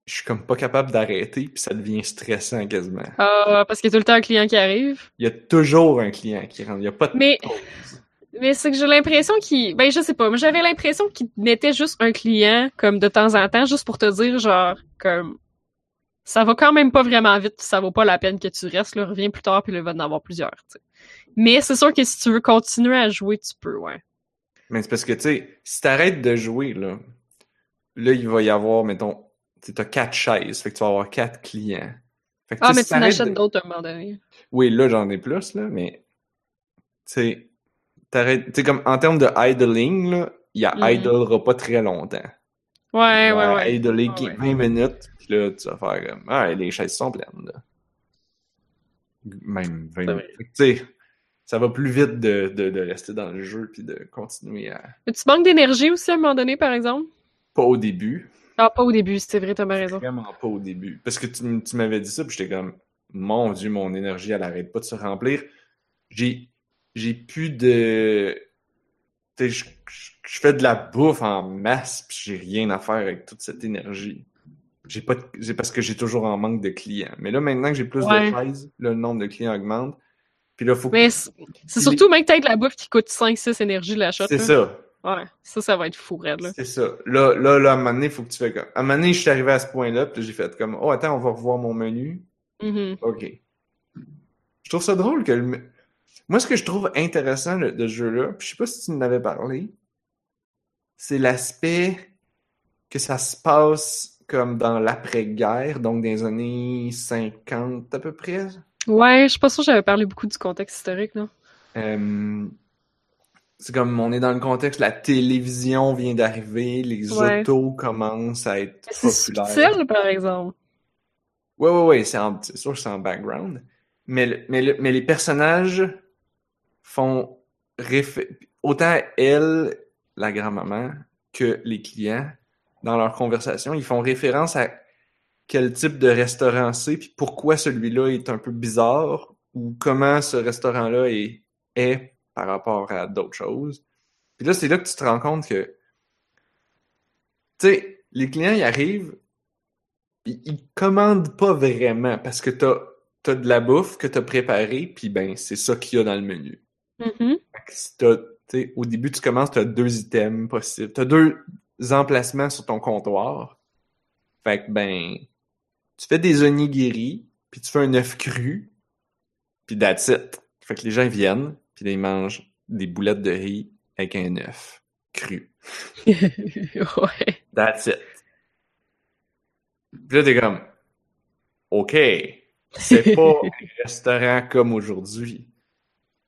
je suis comme pas capable d'arrêter, puis ça devient stressant quasiment. Ah, parce qu'il y a tout le temps un client qui arrive. Il y a toujours un client qui rentre, il y a pas de Mais, pause. Mais c'est que j'ai l'impression qu'il... Ben, je sais pas. Moi, j'avais l'impression qu'il mettait juste un client, comme de temps en temps, juste pour te dire, genre, comme... ça va quand même pas vraiment vite, ça vaut pas la peine que tu restes, là, reviens plus tard, puis là, il va en avoir plusieurs, tu sais. Mais c'est sûr que si tu veux continuer à jouer, tu peux, ouais. Mais c'est parce que, tu sais, si t'arrêtes de jouer, là, là, il va y avoir, mettons, tu as quatre chaises, fait que tu vas avoir quatre clients. Fait que, Ah, mais si tu en t'arrêtes achètes de- d'autres à un moment donné. Oui, là, j'en ai plus, là, mais, tu sais, t'arrêtes, comme, en termes de idling, là, il y a Mhm. idlera pas très longtemps. Ouais, Il ouais, ouais. idler Ouais, ouais. 20 minutes, puis là, tu vas faire comme, ah, les chaises sont pleines, là. Même 20 C'est minutes. tu sais, ça va plus vite de, de, de rester dans le jeu puis de continuer à... Mais tu manques d'énergie aussi à un moment donné, par exemple? Pas au début, Ah, pas au début, c'est vrai, t'as bien raison. Vraiment pas au début. Parce que tu, tu m'avais dit ça, puis j'étais comme, mon Dieu, mon énergie, elle arrête pas de se remplir. J'ai, j'ai plus de. Tu je, je- fais de la bouffe en masse, puis j'ai rien à faire avec toute cette énergie. J'ai pas de- c'est parce que j'ai toujours en manque de clients. Mais là, maintenant que j'ai plus Ouais. de chaises, le nombre de clients augmente. Puis là, faut que. Mais c'est surtout même que t'as de la bouffe qui coûte 5-6 énergies la shot. C'est ça. Ouais, ça, ça va être fou, raide, là. C'est ça. Là, là, là, à un moment donné, il faut que tu fais comme. À un moment donné, je suis arrivé à ce point-là, puis j'ai fait comme, oh, attends, on va revoir mon menu. Mhm. OK. Je trouve ça drôle que le... Moi, ce que je trouve intéressant de, ce jeu-là, puis je sais pas si tu en avais parlé, c'est l'aspect que ça se passe comme dans l'après-guerre, donc dans les années 50 à peu près. Ouais, je suis pas sûre que j'avais parlé beaucoup du contexte historique, là. Euh, c'est comme on est dans le contexte, la télévision vient d'arriver, les Ouais. autos commencent à être Mais C'est populaires. subtil, par exemple. Ouais, ouais, ouais, c'est sûr que c'est en background. Mais, le- mais, le- mais les personnages font autant elle, la grand-maman, que les clients, dans leur conversation, ils font référence à quel type de restaurant c'est, puis pourquoi celui-là est un peu bizarre, ou comment ce restaurant-là est, est par rapport à d'autres choses. Puis là, c'est là que tu te rends compte que, tu sais, les clients, ils arrivent, ils, ils commandent pas vraiment parce que t'as as de la bouffe que t'as préparée, puis ben, c'est ça qu'il y a dans le menu. Mhm. Sais, au début, tu commences, tu as deux items possibles. Tu as deux emplacements sur ton comptoir. Fait que, ben, tu fais des onigiri, puis tu fais un œuf cru, puis that's it. Fait que les gens viennent, puis ils mangent des boulettes de riz avec un œuf cru. ouais. That's it. Puis là, t'es comme, OK, c'est pas un restaurant comme aujourd'hui.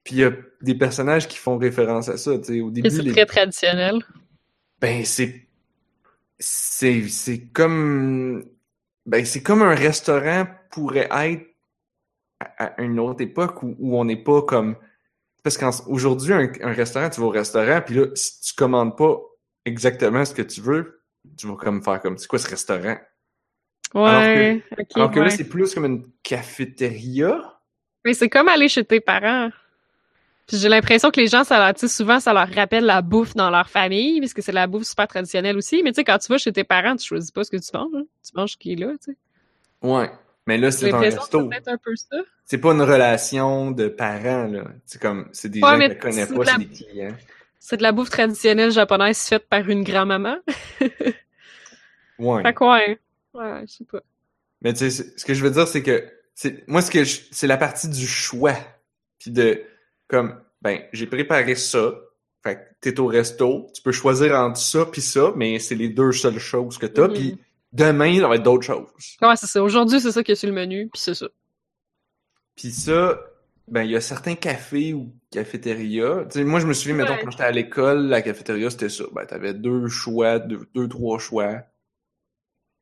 Puis il y a des personnages qui font référence à ça, tu sais. Au début, C'est les- très traditionnel. ben, c'est. C'est c'est comme. Ben, c'est comme un restaurant pourrait être à, une autre époque où, où on n'est pas comme. Parce qu'aujourd'hui, un, un restaurant, tu vas au restaurant, puis là, si tu commandes pas exactement ce que tu veux, tu vas comme faire comme c'est quoi ce restaurant? Ouais, ok, Alors que là, c'est plus comme une cafétéria. Mais c'est comme aller chez tes parents. Puis j'ai l'impression que les gens, ça leur, tu sais, souvent, ça leur rappelle la bouffe dans leur famille, parce que c'est la bouffe super traditionnelle aussi. Mais tu sais, quand tu vas chez tes parents, tu choisis pas ce que tu manges. hein. Tu manges ce qui est là, tu sais. Ouais. Mais là, c'est un resto. peut-être un peu ça. C'est pas une relation de parents, là. C'est comme, c'est des Ouais, gens que tu connais pas, de la- c'est des clients. C'est de la bouffe traditionnelle japonaise faite par une grand-maman. Ouais. Fait que ouais. Ouais, je sais pas. Mais tu sais, ce que je veux dire, c'est que c'est moi ce que je- c'est la partie du choix, puis de comme ben j'ai préparé ça, fait que t'es au resto, tu peux choisir entre ça puis ça, mais c'est les deux seules choses que t'as, Mhm. puis demain ça va être d'autres choses. Ouais, c'est ça. Aujourd'hui, c'est ça qui est sur le menu, puis c'est ça. Puis ça, ben il y a certains cafés ou cafétérias. Tu sais, moi je me souviens mettons Ouais. quand j'étais à l'école, la cafétéria c'était ça, ben t'avais deux choix, deux, deux trois choix.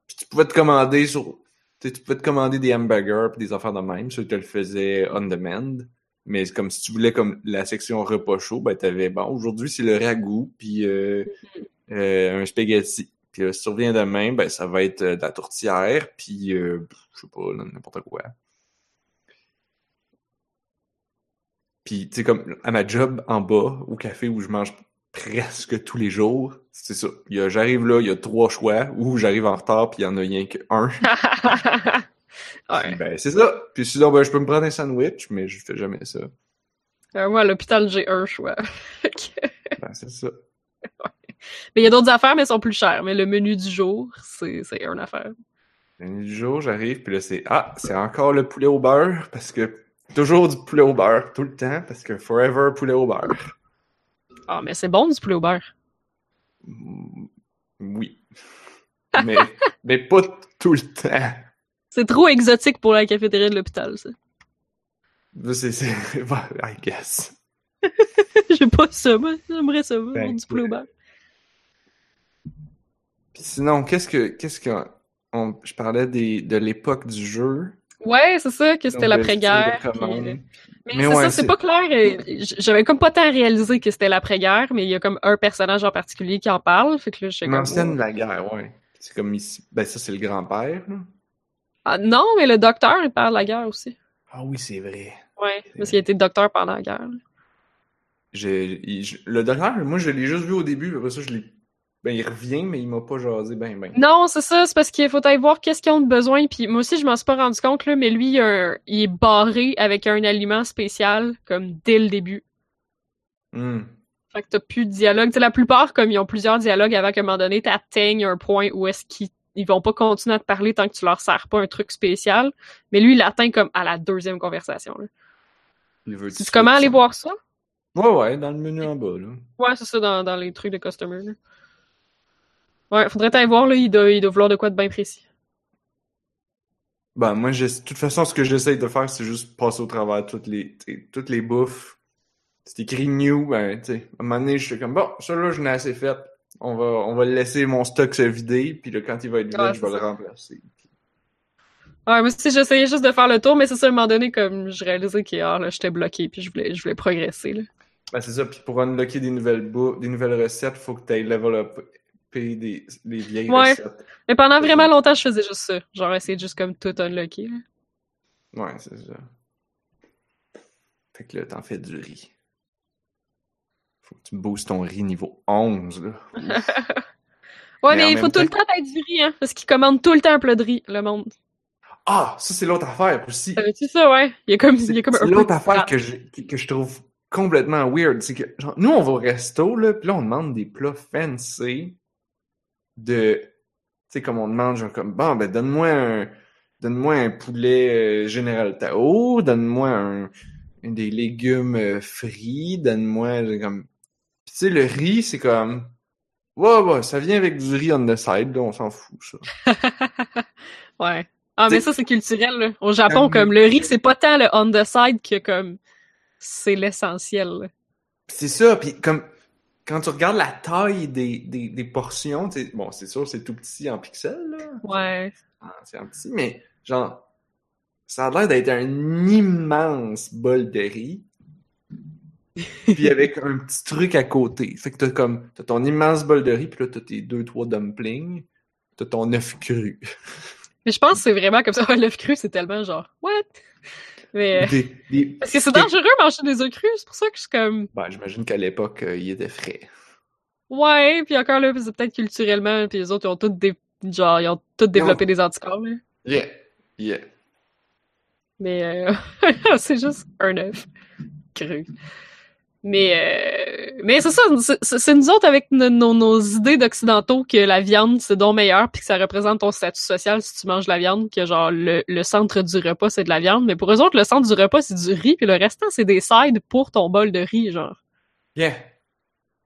Puis tu pouvais te commander sur tu pouvais te commander des hamburgers puis des affaires de même, ça tu le faisais on demand. Mais c'est comme si tu voulais comme la section repas chaud, ben t'avais bon aujourd'hui c'est le ragoût puis euh, euh, un spaghetti. Puis si tu reviens demain, ben ça va être euh, de la tourtière puis euh, je sais pas n'importe quoi. Puis tu sais comme à ma job en bas au café où je mange presque tous les jours, c'est ça. J'arrive là, il y a trois choix, ou j'arrive en retard puis il y en a rien qu'un. ouais. Ben, c'est ça. Puis sinon, ben, je peux me prendre un sandwich, mais je fais jamais ça. Euh, moi, à l'hôpital, j'ai un choix. Ben, c'est ça. mais il y a d'autres affaires, mais elles sont plus chères. Mais le menu du jour, c'est une affaire. La nuit du jour, j'arrive, puis là, c'est Ah, c'est encore le poulet au beurre, parce que toujours du poulet au beurre, tout le temps, parce que forever poulet au beurre. Ah, mais c'est bon du poulet au beurre. Mm, Oui. mais, mais pas tout le temps. C'est trop exotique pour la cafétéria de l'hôpital, ça. C'est, c'est, I guess. J'ai pas ça, moi. J'aimerais ça, moi, Ben, du poulet au beurre. Puis sinon, qu'est-ce que, qu'est-ce que, on- je parlais des, de l'époque du jeu. Ouais, c'est ça, que c'était l'après-guerre. euh, Mais, Mais c'est ouais, ça, c'est pas clair. euh, J'avais comme pas tant réalisé que c'était l'après-guerre, mais il y a comme un personnage en particulier qui en parle. Fait que là, je comme. Oh. de la guerre, ouais. C'est comme ici. Ben, ça, c'est le grand-père, là. Ah, non, mais le docteur, il parle de la guerre aussi. Ah oui, c'est vrai. Ouais, parce qu'il a été docteur pendant la guerre. je- le docteur, moi, je l'ai juste vu au début, puis après ça, je l'ai. Ben, il revient, mais il m'a pas jasé ben, ben. Non, c'est ça, c'est parce qu'il faut aller voir qu'est-ce qu'ils ont de besoin. Puis moi aussi, je m'en suis pas rendu compte, là, mais lui, il, a un- il est barré avec un aliment spécial, comme dès le début. Hmm. Fait que t'as plus de dialogue. La plupart, comme ils ont plusieurs dialogues avant qu'à un moment donné, t'atteignes un point où est-ce qu'ils ils vont pas continuer à te parler tant que tu leur sers pas un truc spécial. Mais lui, il l'atteint comme à la deuxième conversation. Là. Tu sais comment aller voir ça? Ouais, ouais, dans le menu en bas, là. Ouais, c'est ça, dans, dans les trucs de customer. Là. Ouais, faudrait t'aller voir, là, il doit, il doit vouloir de quoi de bien précis. Ben, moi, de toute façon, ce que j'essaye de faire, c'est juste passer au travers toutes les, toutes les bouffes. C'est écrit new, ben, tu sais, à un moment donné, je suis comme, bon, ça là, je l'ai assez fait. On va, on va laisser mon stock se vider, puis là, quand il va être vide, Ouais, je vais le remplacer. Ouais, moi aussi, j'essayais juste de faire le tour, mais c'est ça, à un moment donné, comme je réalisais que ah, là, j'étais bloqué, puis je voulais, je voulais progresser. Là. Ben, c'est ça, puis pour unlocker des nouvelles des nouvelles recettes, faut que tu ailles level up des, des vieilles Ouais. recettes. Mais pendant vraiment longtemps, je faisais juste ça. Genre, essayer juste comme tout unlocker. Là. Ouais, c'est ça. Fait que là, t'en fais du riz. Faut que tu boostes ton riz niveau 11, là. Ouais, Mais il faut tout le temps- être du riz, hein, parce qu'ils commandent tout le temps un plat de riz, le monde. Ah, ça, c'est l'autre affaire aussi. Savais-tu ça, ouais? Il y a comme, il y C'est a comme c'est un l'autre affaire que je, que je trouve complètement weird. C'est que, genre, nous, on va au resto, là, puis là, on demande des plats fancy de. Tu sais, comme on demande, genre, comme, bon, ben, donne-moi un. Donne-moi un poulet euh, Général Tao, donne-moi un, des légumes euh, frits, donne-moi, euh, comme. Sais, le riz, c'est comme. Ouais, ouais, ça vient avec du riz on the side, là, on s'en fout, ça. Ouais. Ah, mais ça, c'est culturel, là. Au Japon, Euh, comme le riz, c'est pas tant le on the side que comme c'est l'essentiel. là. C'est ça, puis comme quand tu regardes la taille des, des, des portions, bon, c'est sûr, c'est tout petit en pixels, là. Ouais. Ah, C'est un petit, mais genre, ça a l'air d'être un immense bol de riz. Puis avec un petit truc à côté. Fait que t'as comme, t'as ton immense bol de riz, puis là, t'as tes deux, trois dumplings, t'as ton œuf cru. Mais je pense que c'est vraiment comme ça. L'œuf cru, c'est tellement genre, what? Mais. euh, Des- des- Parce que c'est dangereux manger des œufs crus, c'est pour ça que je suis comme. Ben, j'imagine qu'à l'époque, euh, il était frais. Ouais, puis encore là, c'est peut-être culturellement, puis les autres, ils ont tous des. Genre, ils ont tous développé des anticorps, là. Yeah, yeah. Mais euh, c'est juste un œuf cru. Mais euh, mais c'est ça, c'est- nous autres avec nos, nos- nos idées d'occidentaux que la viande c'est donc meilleur puis que ça représente ton statut social si tu manges de la viande que genre le, le centre du repas c'est de la viande mais pour eux autres le centre du repas c'est du riz puis le restant c'est des sides pour ton bol de riz genre. Yeah.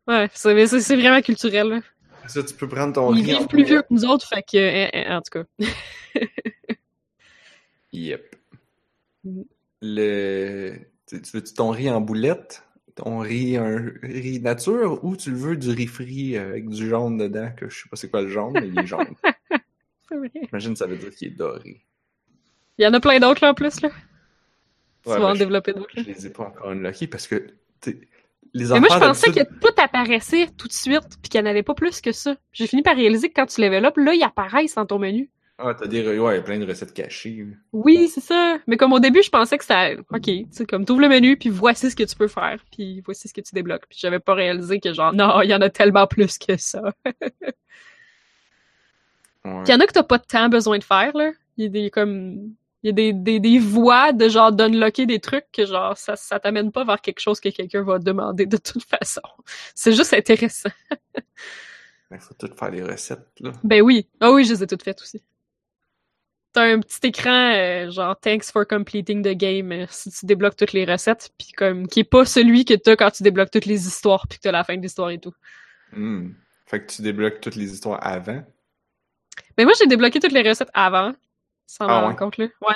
Ouais, c'est mais c'est vraiment culturel là. Ça, tu peux prendre ton Ils riz en vivent plus vieux que nous autres fait que euh, euh, en tout cas. Yep. Mm. Le... Tu tu veux-tu ton riz en boulette? Ton riz, un riz nature ou tu le veux du riz frit avec du jaune dedans, que je sais pas c'est quoi le jaune, mais il est jaune. C'est vrai. J'imagine que ça veut dire qu'il est doré. Il y en a plein d'autres là en plus là. Tu vas en ben, je, développer d'autres. je les ai pas encore unlockés parce que les Mais moi, je pensais que tout apparaissait tout de suite, puis qu'il n'y en avait pas plus que ça. J'ai fini par réaliser que quand tu level up, là, ils apparaissent dans ton menu. Ah, t'as des... Ouais, il y a plein de recettes cachées. Oui, c'est ça. Mais comme au début, je pensais que ça... OK, tu sais, comme t'ouvres le menu, puis voici ce que tu peux faire, puis voici ce que tu débloques. Puis j'avais pas réalisé que genre, non, il y en a tellement plus que ça. Ouais. Il y en a que t'as pas tant besoin de faire, là. Il y a des, comme... Il y a des, des, des voies de genre d'unlocker des trucs que genre ça, ça t'amène pas vers quelque chose que quelqu'un va demander de toute façon. C'est juste intéressant. Il faut tout faire les recettes, là. Ben oui. Ah oui, je les ai toutes faites aussi. T'as un petit écran euh, genre thanks for completing the game euh, si tu débloques toutes les recettes puis comme qui est pas celui que t'as quand tu débloques toutes les histoires puis que t'as la fin de l'histoire et tout. Hmm. Fait que tu débloques toutes les histoires avant? Mais moi j'ai débloqué toutes les recettes avant sans Ah m'en ouais? rendre compte là. Ouais.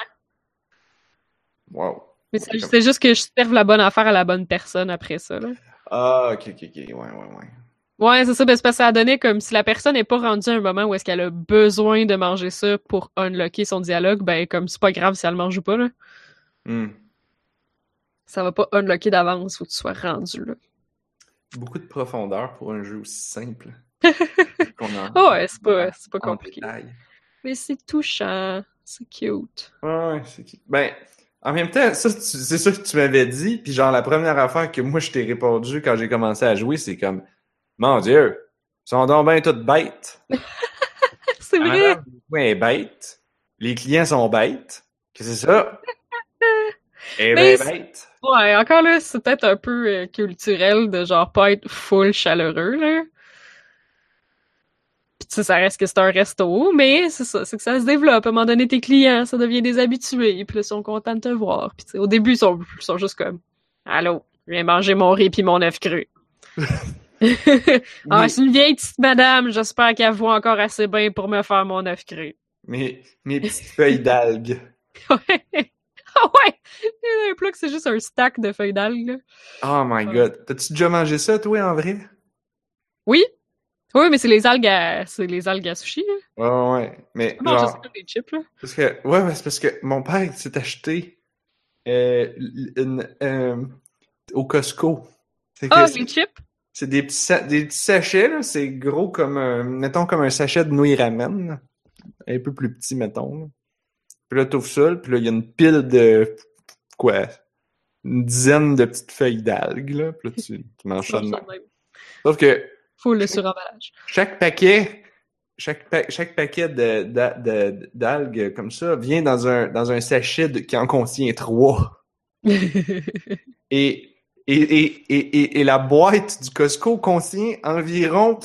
Wow. Mais c'est juste que je serve la bonne affaire à la bonne personne après ça là. Ah, ok, ok, ok. Ouais, ouais, ouais. Ouais, c'est ça, ben, c'est parce que ça a donné comme si la personne n'est pas rendue à un moment où est-ce qu'elle a besoin de manger ça pour unlocker son dialogue, ben comme c'est pas grave si elle le mange ou pas là. Hmm. Ça va pas unlocker d'avance, faut que tu sois rendu là. Beaucoup de profondeur pour un jeu aussi simple. Qu'on en- Ah ouais, c'est pas, c'est pas compliqué. Mais c'est touchant, c'est cute. Ouais, c'est qui. Ben, en même temps, ça, c'est ça que tu m'avais dit, puis genre, la première affaire que moi, je t'ai répondu quand j'ai commencé à jouer, c'est comme, mon Dieu, ils sont donc bien toutes bêtes. C'est vrai! est bête. Les clients sont bêtes. Qu'est-ce que c'est ça? Mais bien bête. Ouais, encore là, c'est peut-être un peu euh, culturel de genre pas être full chaleureux, là. Puis tu sais, ça reste que c'est un resto, mais c'est ça, c'est que ça se développe. À un moment donné, tes clients, ça devient des habitués, puis là, ils sont contents de te voir. Puis tu sais, au début, ils sont, ils sont juste comme « Allô, je viens manger mon riz puis mon œuf cru. » Ah, Mais- c'est une vieille petite madame, j'espère qu'elle voit encore assez bien pour me faire mon œuf cru. Mes, mes petites feuilles d'algues. Ouais. Ah ouais! Un que c'est juste un stack de feuilles d'algues. Oh my Ouais. god. T'as-tu déjà mangé ça, toi, en vrai? Oui? Oui, mais c'est les algues à, c'est les algues à sushi, là. Ouais, ouais. Mais, Non, je genre, des chips, là. parce que, ouais, ouais, c'est parce que mon père, s'est acheté, euh, une, euh, au Costco. Ah, c'est- les chips? C'est des petits, des petits sachets, là. C'est gros comme un, mettons, comme un sachet de nouilles ramen. Un peu plus petit, mettons. là. Puis là, t'ouvres ça, puis là, il y a une pile de, quoi, une dizaine de petites feuilles d'algues, là. Puis là, tu, tu manges ça de même. Sauf que Faut le suremballage. chaque paquet, chaque, pa- chaque paquet d'algues comme ça vient dans un, dans un sachet de- qui en contient trois. Et, et, et, et, et, et la boîte du Costco contient environ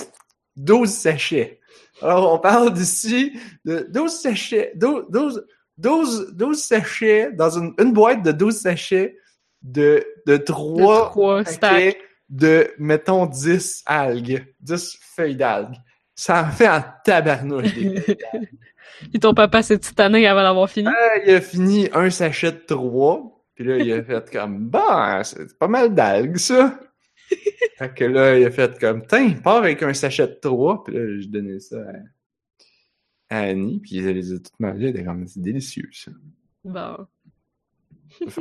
12 sachets. Alors, on parle d'ici de 12 sachets, 12, 12, 12, 12 sachets dans une, une boîte de 12 sachets de, de De 3 trois stacks. paquets de, mettons, 10 algues, 10 feuilles d'algues. Ça en fait un tabarnouche. Et ton papa s'est titané avant d'avoir fini? Ah, il a fini un sachet de 3. Puis là, il a fait comme, bah, c'est pas mal d'algues, ça. fait que là, il a fait comme, tiens, pars avec un sachet de 3. Puis là, j'ai donné ça à, à Annie. Puis elle les a toutes mangées. Elle était comme, c'est délicieux, ça. Bon.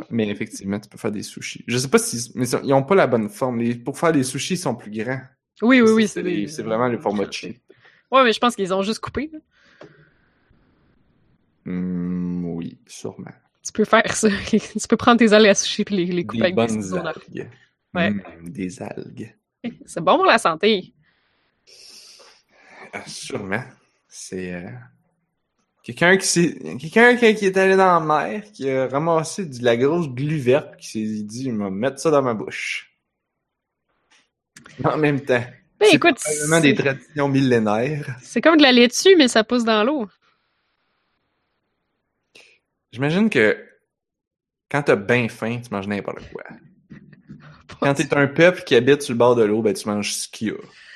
Mais effectivement, tu peux faire des sushis. Je sais pas si, mais ils ont pas la bonne forme. Les- pour faire des sushis, ils sont plus grands. Oui, oui, oui. C'est les- vraiment le format de chip. Ouais, mais je pense qu'ils ont juste coupé. Hmm, oui, sûrement. Tu peux faire ça. tu peux prendre tes algues à sushi puis les, les couper Des avec des bonnes dans- algues. Ouais. Hmm, des algues. C'est bon pour la santé. Ah, sûrement. C'est euh, quelqu'un qui quelqu'un est allé dans la mer, qui a ramassé de la grosse glu verte, qui s'est dit je vais mettre ça dans ma bouche. En même temps. Ben c'est écoute, probablement des traditions millénaires. c'est comme de la laitue, mais ça pousse dans l'eau. J'imagine que quand t'as bien faim, tu manges n'importe quoi. Quand t'es un peuple qui habite sur le bord de l'eau, ben tu manges ce qu'il y a.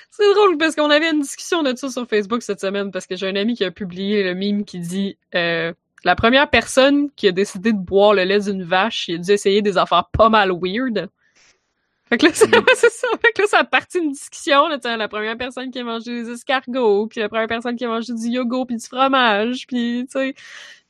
C'est drôle parce qu'on avait une discussion de ça sur Facebook cette semaine parce que j'ai un ami qui a publié le mime qui dit euh, la première personne qui a décidé de boire le lait d'une vache, il a dû essayer des affaires pas mal weird. Fait que là, c'est Mm. c'est ça. Fait que là, ça a parti une discussion. Là, t'sais, la première personne qui a mangé des escargots, puis la première personne qui a mangé du yogourt puis du fromage, puis tu sais.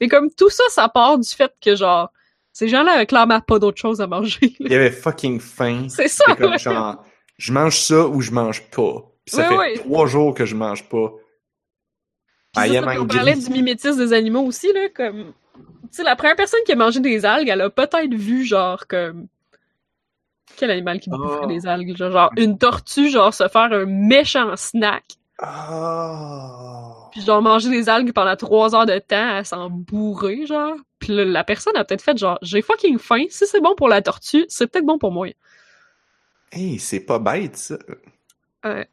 Mais comme tout ça, ça part du fait que genre ces gens-là clairement pas d'autre chose à manger. là. Il y avait fucking faim. C'est ça. Comme genre, je mange ça ou je mange pas. Puis ça fait trois jours que je mange pas. Ça, puis on parlait du mimétisme des animaux aussi, là, comme... Tu sais, la première personne qui a mangé des algues, elle a peut-être vu, genre, comme... Quel animal qui boufferait Oh. des algues, genre, genre, une tortue, genre, se faire un méchant snack, Oh. puis genre, manger des algues pendant trois heures de temps à s'en bourrer, genre. Puis la personne a peut-être fait, genre, j'ai fucking faim, si c'est bon pour la tortue, c'est peut-être bon pour moi. Hey, c'est pas bête, ça. Ouais.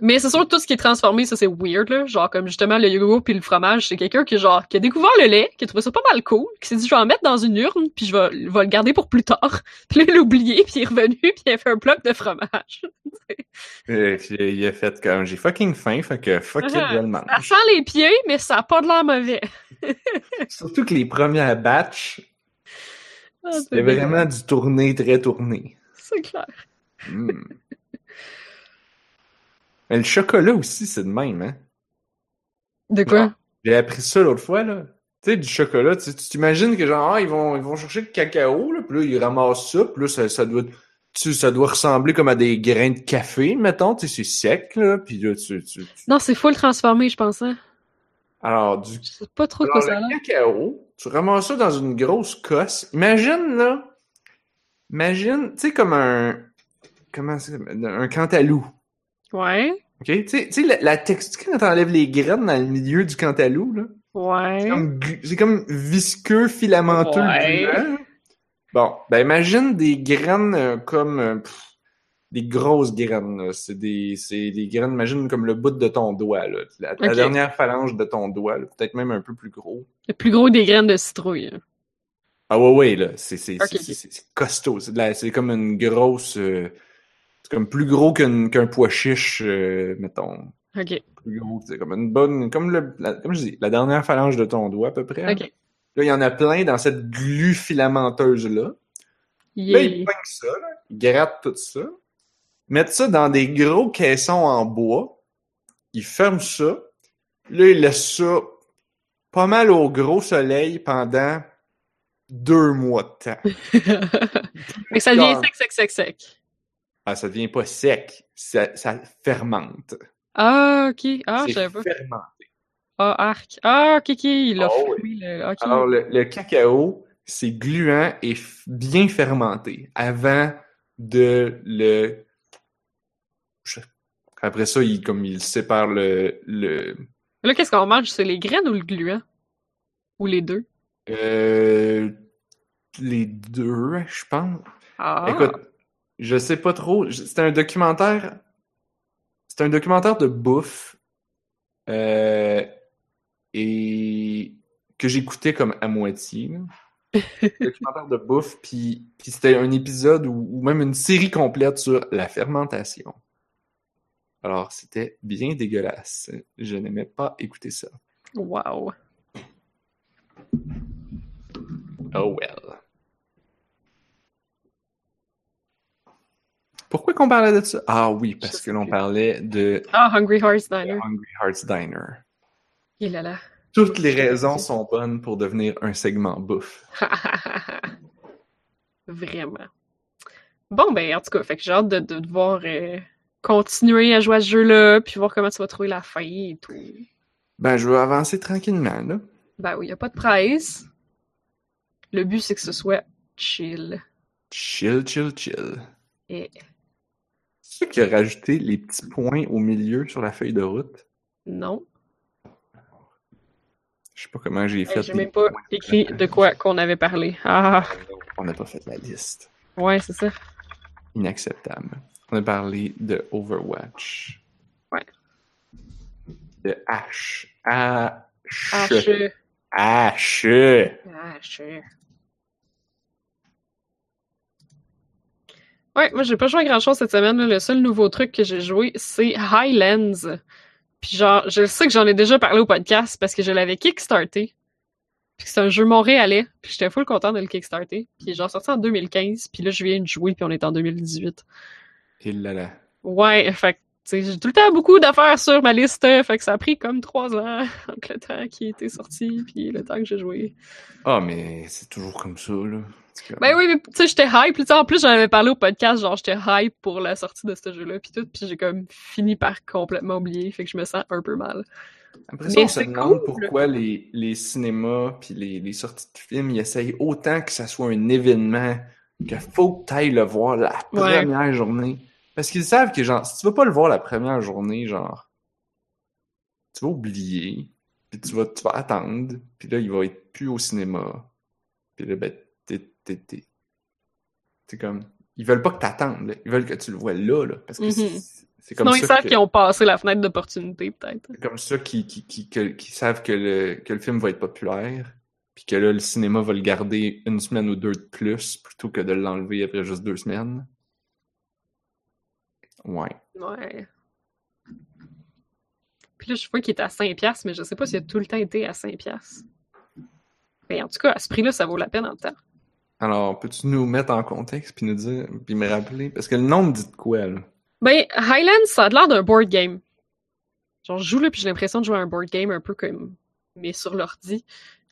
Mais c'est sûr que tout ce qui est transformé, ça c'est weird là. Genre comme justement le yogourt puis le fromage, c'est quelqu'un qui genre qui a découvert le lait, qui a trouvé ça pas mal cool, qui s'est dit je vais en mettre dans une urne puis je vais, vais le garder pour plus tard. Puis là il l'a oublié puis il est revenu puis il a fait un bloc de fromage. Euh, il a fait comme j'ai fucking faim, fait que fuck it, je le mange. Ça sent les pieds, mais ça a pas de l'air mauvais. Surtout que les premières batchs, Ah, c'était c'est vraiment du tourné très tourné. C'est clair. Mm. Mais le chocolat aussi, c'est de même, hein? De quoi? J'ai appris ça l'autre fois, là. Tu sais, du chocolat, tu t'imagines que genre, ah, ils vont, ils vont chercher le cacao, là, puis là, ils ramassent ça, puis là, ça, ça doit, tu, ça doit ressembler comme à des grains de café, mettons, tu sais, c'est sec, là, puis là, tu, tu, tu- Non, c'est full transformé, je pensais. Alors, du Je sais pas trop de ça a le cacao, tu ramasses ça dans une grosse cosse. Imagine, là, imagine, tu sais, comme un, comment c'est, un cantalou. Ouais. OK? Tu sais, tu sais, la, la texture, quand t'enlèves les graines dans le milieu du cantalou, là, Ouais. c'est comme, visqueux, filamenteux, Ouais. Bon, ben imagine des graines euh, comme, euh, pff, des grosses graines, là. C'est des, c'est des graines, imagine comme le bout de ton doigt, là. La, dernière phalange de ton doigt. Peut-être même un peu plus gros. Le plus gros des graines de citrouille. hein. Ah ouais, ouais, là, c'est costaud. C'est comme une grosse... euh, c'est comme plus gros qu'un qu'un pois chiche, euh, mettons. Ok. Plus gros, c'est comme une bonne... Comme, le, la- comme je dis, la dernière phalange de ton doigt, à peu près. Ok. Là, il y en a plein dans cette glu filamenteuse-là. Là, ils pognent ça, là, ils grattent tout ça, mettent ça dans des gros caissons en bois, ils ferment ça, là, ils laissent ça pas mal au gros soleil pendant deux mois de temps. Que ça devient sec, sec, sec, sec. Ah, ça devient pas sec, ça, ça fermente. Ah, ok. Ah, je savais pas. fermenté. Ah, arc. Ah, ok, ok. Il a Ah, oui. fermé le. Alors, le, le cacao, c'est gluant et bien fermenté avant de le... je- Après ça, il, comme il sépare le... le Là, qu'est-ce qu'on mange? C'est les graines ou le gluant? Ou les deux? euh, les deux, je pense. Ah. Écoute, je sais pas trop. C'est un documentaire. C'est un documentaire de bouffe. euh, et que j'écoutais comme à moitié. documentaire de bouffe, puis, puis c'était un épisode ou, ou même une série complète sur la fermentation. Alors, c'était bien dégueulasse. Je n'aimais pas écouter ça. Wow. Oh well. Pourquoi qu'on parlait de ça? Ah oui, parce que l'on parlait de Ah, Hungry Hearts Diner. Hungry Hearts Diner. Il est là. Toutes les raisons sont bonnes pour devenir un segment bouffe. Vraiment. Bon, ben, en tout cas, fait que j'ai hâte de, de, de voir euh, continuer à jouer à ce jeu-là, puis voir comment tu vas trouver la fin et tout. Ben, je vais avancer tranquillement, là. Ben oui, y a pas de presse. Le but, c'est que ce soit chill. Chill, chill, chill. Et C'est qui a rajouté les petits points au milieu sur la feuille de route? non, Je sais pas comment j'ai fait. Hey, j'ai même pas écrit de quoi qu'on avait parlé. Ah, On n'a pas fait la liste. ouais, c'est ça. Inacceptable. On a parlé de Overwatch. Ouais. De H. H. H. H. H. Ouais, moi j'ai pas joué à grand chose cette semaine. là. Le seul nouveau truc que j'ai joué, c'est Highlands. Puis genre, je sais que j'en ai déjà parlé au podcast parce que je l'avais kickstarté. Puis c'est un jeu montréalais. Puis j'étais full content de le kickstarter. Puis il genre sorti en 2015. Puis là, je viens de jouer, puis on est en 2018. Et là là. Ouais, fait que, tu sais, j'ai tout le temps beaucoup d'affaires sur ma liste. Fait que ça a pris comme trois ans entre le temps qui était sorti, puis le temps que j'ai joué. Ah, mais c'est toujours comme ça, là. Ben oui, mais tu sais, j'étais hype. En plus, j'en avais parlé au podcast, genre, j'étais hype pour la sortie de ce jeu-là, puis tout, puis j'ai comme fini par complètement oublier, fait que je me sens un peu mal. Après ça, mais on se demande cool. pourquoi les, les cinémas puis les, les sorties de films, ils essayent autant que ça soit un événement qu'il faut que tu ailles le voir la Ouais. première journée. Parce qu'ils savent que, genre, si tu vas pas le voir la première journée, genre, tu vas oublier, puis tu vas, tu vas attendre, puis là, il va être plus au cinéma. Puis là, ben, t'es comme... Ils veulent pas que t'attendes, là. Ils veulent que tu le vois là, là. Parce que Mhm. c'est- C'est comme Sinon, ils savent qu'ils ont passé la fenêtre d'opportunité, peut-être. c'est comme ça qu'ils savent que le, que le film va être populaire, puis que là, le cinéma va le garder une semaine ou deux de plus, plutôt que de l'enlever après juste deux semaines. Ouais. Ouais. Puis là, je vois qu'il est à 5$, piastres, mais je sais pas s'il a tout le temps été à 5$. piastres. Mais en tout cas, à ce prix-là, ça vaut la peine en temps. Alors, peux-tu nous mettre en contexte, puis nous dire, puis me rappeler? Parce que le nom me dit de quoi, là? Ben, Highlands, ça a l'air d'un board game. Genre, je joue là, puis j'ai l'impression de jouer à un board game un peu comme, mais sur l'ordi.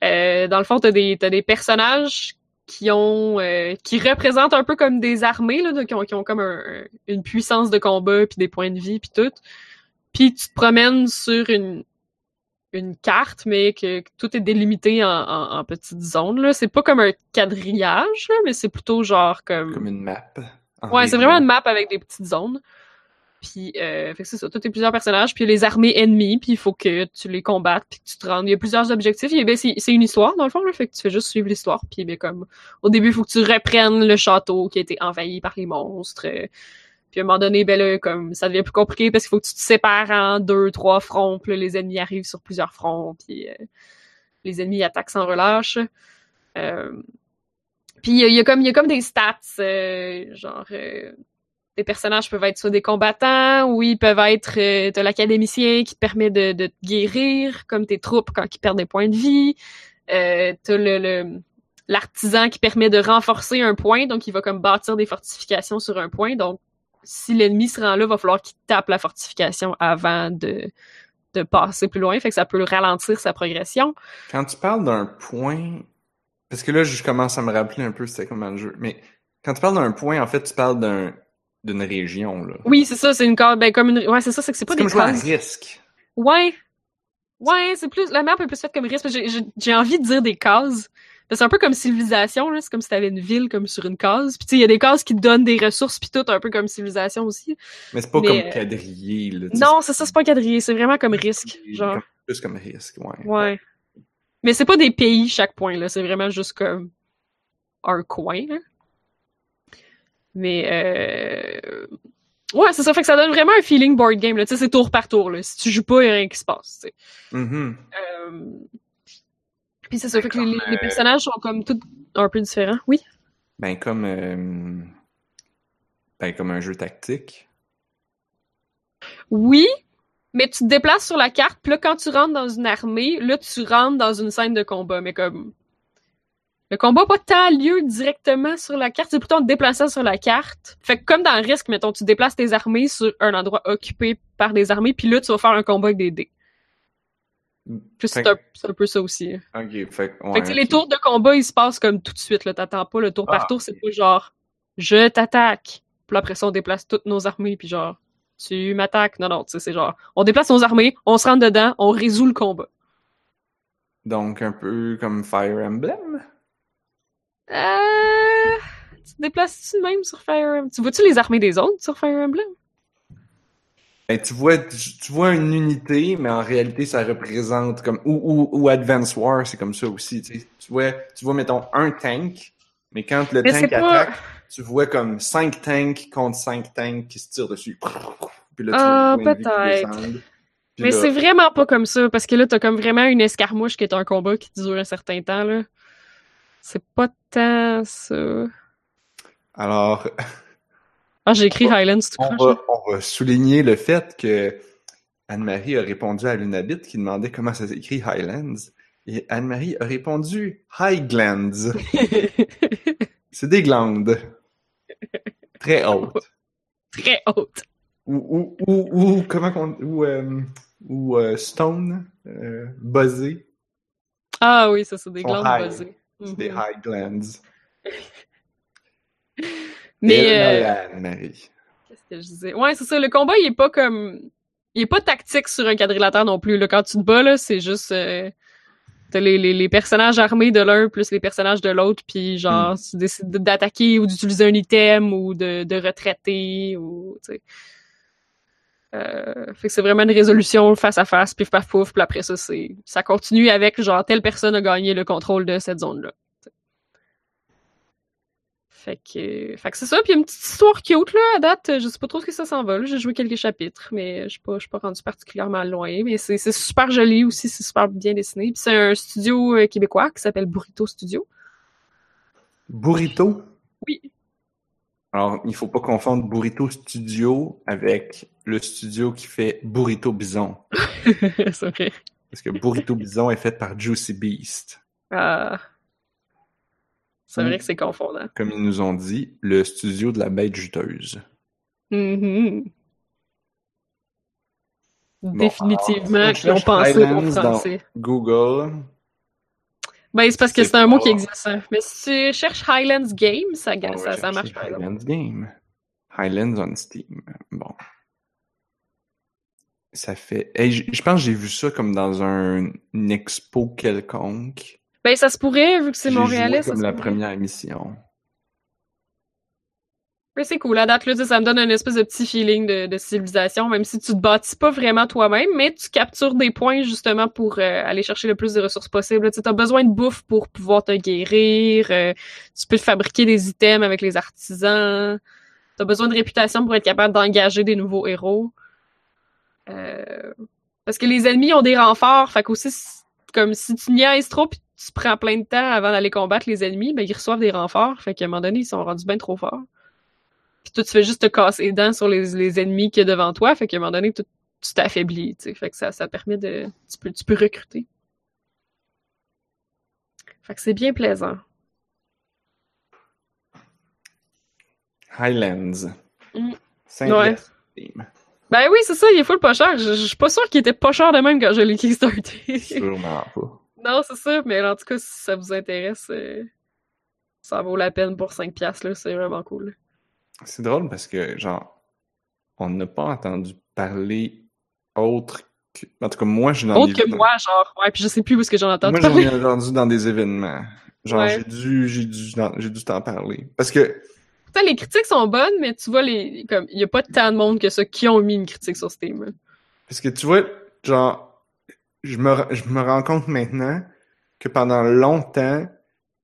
Euh, dans le fond, t'as des, t'as des personnages qui ont, euh, qui représentent un peu comme des armées, là, qui, ont, qui ont comme un- une puissance de combat, puis des points de vie, puis tout. Puis tu te promènes sur une, une carte, mais que, que tout est délimité en, en, en petites zones, là. C'est pas comme un quadrillage, là, mais c'est plutôt genre comme... Comme une map. Ouais, c'est vraiment une map avec des petites zones. Puis, euh, fait que c'est ça, tout est plusieurs personnages, puis il y a les armées ennemies, puis il faut que tu les combattes, puis que tu te rendes. Il y a plusieurs objectifs. Et ben, c'est c'est une histoire, dans le fond, là, fait que tu fais juste suivre l'histoire. Puis, ben, comme, au début, il faut que tu reprennes le château qui a été envahi par les monstres. euh, Puis, à un moment donné, ben là, comme, ça devient plus compliqué parce qu'il faut que tu te sépares en deux, trois fronts, puis là, les ennemis arrivent sur plusieurs fronts, puis euh, les ennemis attaquent sans relâche. Euh, puis il y, y a comme il y a comme des stats euh, genre euh, des personnages peuvent être soit des combattants ou ils peuvent être euh, t'as l'académicien qui te permet de, de te guérir comme tes troupes quand ils perdent des points de vie euh, t'as le l'artisan qui permet de renforcer un point donc il va comme bâtir des fortifications sur un point donc si l'ennemi se rend là va falloir qu'il tape la fortification avant de de passer plus loin fait que ça peut ralentir sa progression Quand tu parles d'un point, parce que là, je commence à me rappeler un peu c'était comment le jeu, mais quand tu parles d'un point, en fait, tu parles d'un d'une région, là. oui c'est ça c'est une carte ben comme une ouais c'est ça c'est que c'est pas des comme jouer à risque. Ouais. Ouais, c'est plus. La map est plus faite comme risque. J'ai envie de dire des cases. C'est un peu comme civilisation, là. C'est comme si t'avais une ville comme sur une case. Puis tu sais, il y a des cases qui te donnent des ressources puis tout, un peu comme civilisation aussi. Mais c'est pas Mais, comme euh, quadrillé, là. Non, c'est ça, c'est pas un quadrillé, c'est vraiment comme risque. Genre. comme- Plus comme risque, ouais. Ouais. Mais c'est pas des pays chaque point, là. C'est vraiment juste comme un coin, là. Mais euh... Ouais, c'est ça. Fait que ça donne vraiment un feeling board game, là. Tu sais, c'est tour par tour, là. Si tu joues pas, il y a rien qui se passe, tu sais. Mhm. Euh, Puis c'est ça, fait que les, euh, personnages sont comme tous un peu différents. Oui. Ben, comme. euh, Ben, comme un jeu tactique. Oui, mais tu te déplaces sur la carte, puis là, quand tu rentres dans une armée, là, tu rentres dans une scène de combat, mais comme... Le combat n'a pas tant lieu directement sur la carte, c'est plutôt en te déplaçant sur la carte. Fait que comme dans Risk, mettons, tu déplaces tes armées sur un endroit occupé par des armées, puis là, tu vas faire un combat avec des dés. C'est un, peu ça aussi. Ok, fait. Fait que les tours de combat, ils se passent comme tout de suite. T'attends pas le tour Ah, par tour, c'est pas genre je t'attaque. Puis après ça, on déplace toutes nos armées, puis genre tu m'attaques. Non, non, tu sais, c'est genre on déplace nos armées, on se rentre dedans, on résout le combat. Donc, un peu comme Fire Emblem? Euh... Tu te déplaces-tu même sur Fire Emblem? Tu vois-tu les armées des autres sur Fire Emblem? Ben, tu vois, tu, tu vois une unité, mais en réalité, ça représente comme ou, ou, ou Advance War, c'est comme ça aussi. Tu, sais. tu vois, tu vois, mettons un tank, mais quand le Mais tank pas- attaque, tu vois comme cinq tanks contre cinq tanks qui se tirent dessus. Puis là, tu Ah, peut-être. Mais c'est vraiment pas comme ça, parce que là, t'as comme vraiment une escarmouche qui est un combat qui dure un certain temps, là. C'est pas tant ça. Alors, Ah, j'ai écrit Highlands tout on va, on va souligner le fait que Anne-Marie a répondu à Lunabit qui demandait comment ça s'écrit Highlands. Et Anne-Marie a répondu Highlands. C'est des glandes. Très hautes. Très haute. Ou, ou, ou, ou comment qu'on. Ou, euh, ou euh, stone. Euh, buzzé. Ah oui, ça, c'est des glandes buzzées. C'est des Mhm. high glands. Mais euh, qu'est-ce que je disais? Ouais, c'est ça. Le combat, il est pas comme. Il est pas tactique sur un quadrilatère non plus. Là. Quand tu te bats, là, c'est juste. euh, T'as les, les, les personnages armés de l'un plus les personnages de l'autre, puis genre, tu décides d'attaquer ou d'utiliser un item ou de, de retraiter ou, tu sais. Euh, fait que c'est vraiment une résolution face à face, pif paf pouf, puis après ça, c'est, ça continue avec genre telle personne a gagné le contrôle de cette zone-là. Fait que, fait que c'est ça. Puis il y a une petite histoire cute, là, à date. Je sais pas trop ce que ça s'en va. J'ai joué quelques chapitres, mais je suis pas, pas rendu particulièrement loin. Mais c'est c'est super joli aussi, c'est super bien dessiné. Puis c'est un studio euh, québécois qui s'appelle Burrito Studio. Burrito? Oui. Alors, il faut pas confondre Burrito Studio avec le studio qui fait Burrito Bison. c'est vrai. Parce que Burrito Bison est fait par Juicy Beast. Ah. C'est vrai que c'est confondant. Comme ils nous ont dit, le studio de la bête juteuse. Mhm. Bon, Définitivement, qu'ils ont pensé au français. Google. Ben, c'est parce que C'est un mot pas- qui existe. hein. Mais si tu cherches Highlands Game, ça, ça, ça marche exemple. Highlands Game. Highlands on Steam. Bon. Ça fait. Hey, je pense que j'ai vu ça comme dans un une expo quelconque. Ben, ça se pourrait, vu que c'est montréalais, ça comme la première émission. Mais c'est cool, la date, là, ça me donne un espèce de petit feeling de, de civilisation, même si tu te bâtis pas vraiment toi-même, mais tu captures des points justement pour euh, aller chercher le plus de ressources possible. Tu as besoin de bouffe pour pouvoir te guérir, euh, tu peux te fabriquer des items avec les artisans, tu as besoin de réputation pour être capable d'engager des nouveaux héros. Euh, parce que les ennemis ont des renforts, fait qu'aussi, comme si tu niaises trop tu prends plein de temps avant d'aller combattre les ennemis, ben ils reçoivent des renforts, fait qu'à un moment donné, ils sont rendus bien trop forts. Puis toi, tu fais juste te casser les dents sur les, les ennemis qu'il y a devant toi. Fait qu'à un moment donné, tu tu t'affaiblis. Fait que ça, ça permet de... Tu peux, tu peux recruter. Fait que c'est bien plaisant. Highlands. Mm. Ouais. Ben oui, c'est ça, il est full pas cher. Je, je suis pas sûre qu'il était pas cher de même quand je l'ai kickstarté. Sûrement pas. Non, c'est ça, mais en tout cas, si ça vous intéresse, euh, ça vaut la peine pour 5 piastres, là. C'est vraiment cool. C'est drôle parce que, genre, on n'a pas entendu parler autre que. En tout cas, moi, je n'en ai Autre que moi, genre, ouais, puis je sais plus où est-ce que j'en entends Moi, j'en ai entendu dans des événements. Genre, Ouais. j'ai dû, j'ai dû, j'ai dû t'en parler. Parce que, Tu sais, les critiques sont bonnes, mais tu vois, les, comme, il y a pas tant de monde que ça qui ont mis une critique sur Steam. parce que tu vois, genre, je me, je me rends compte maintenant que pendant longtemps,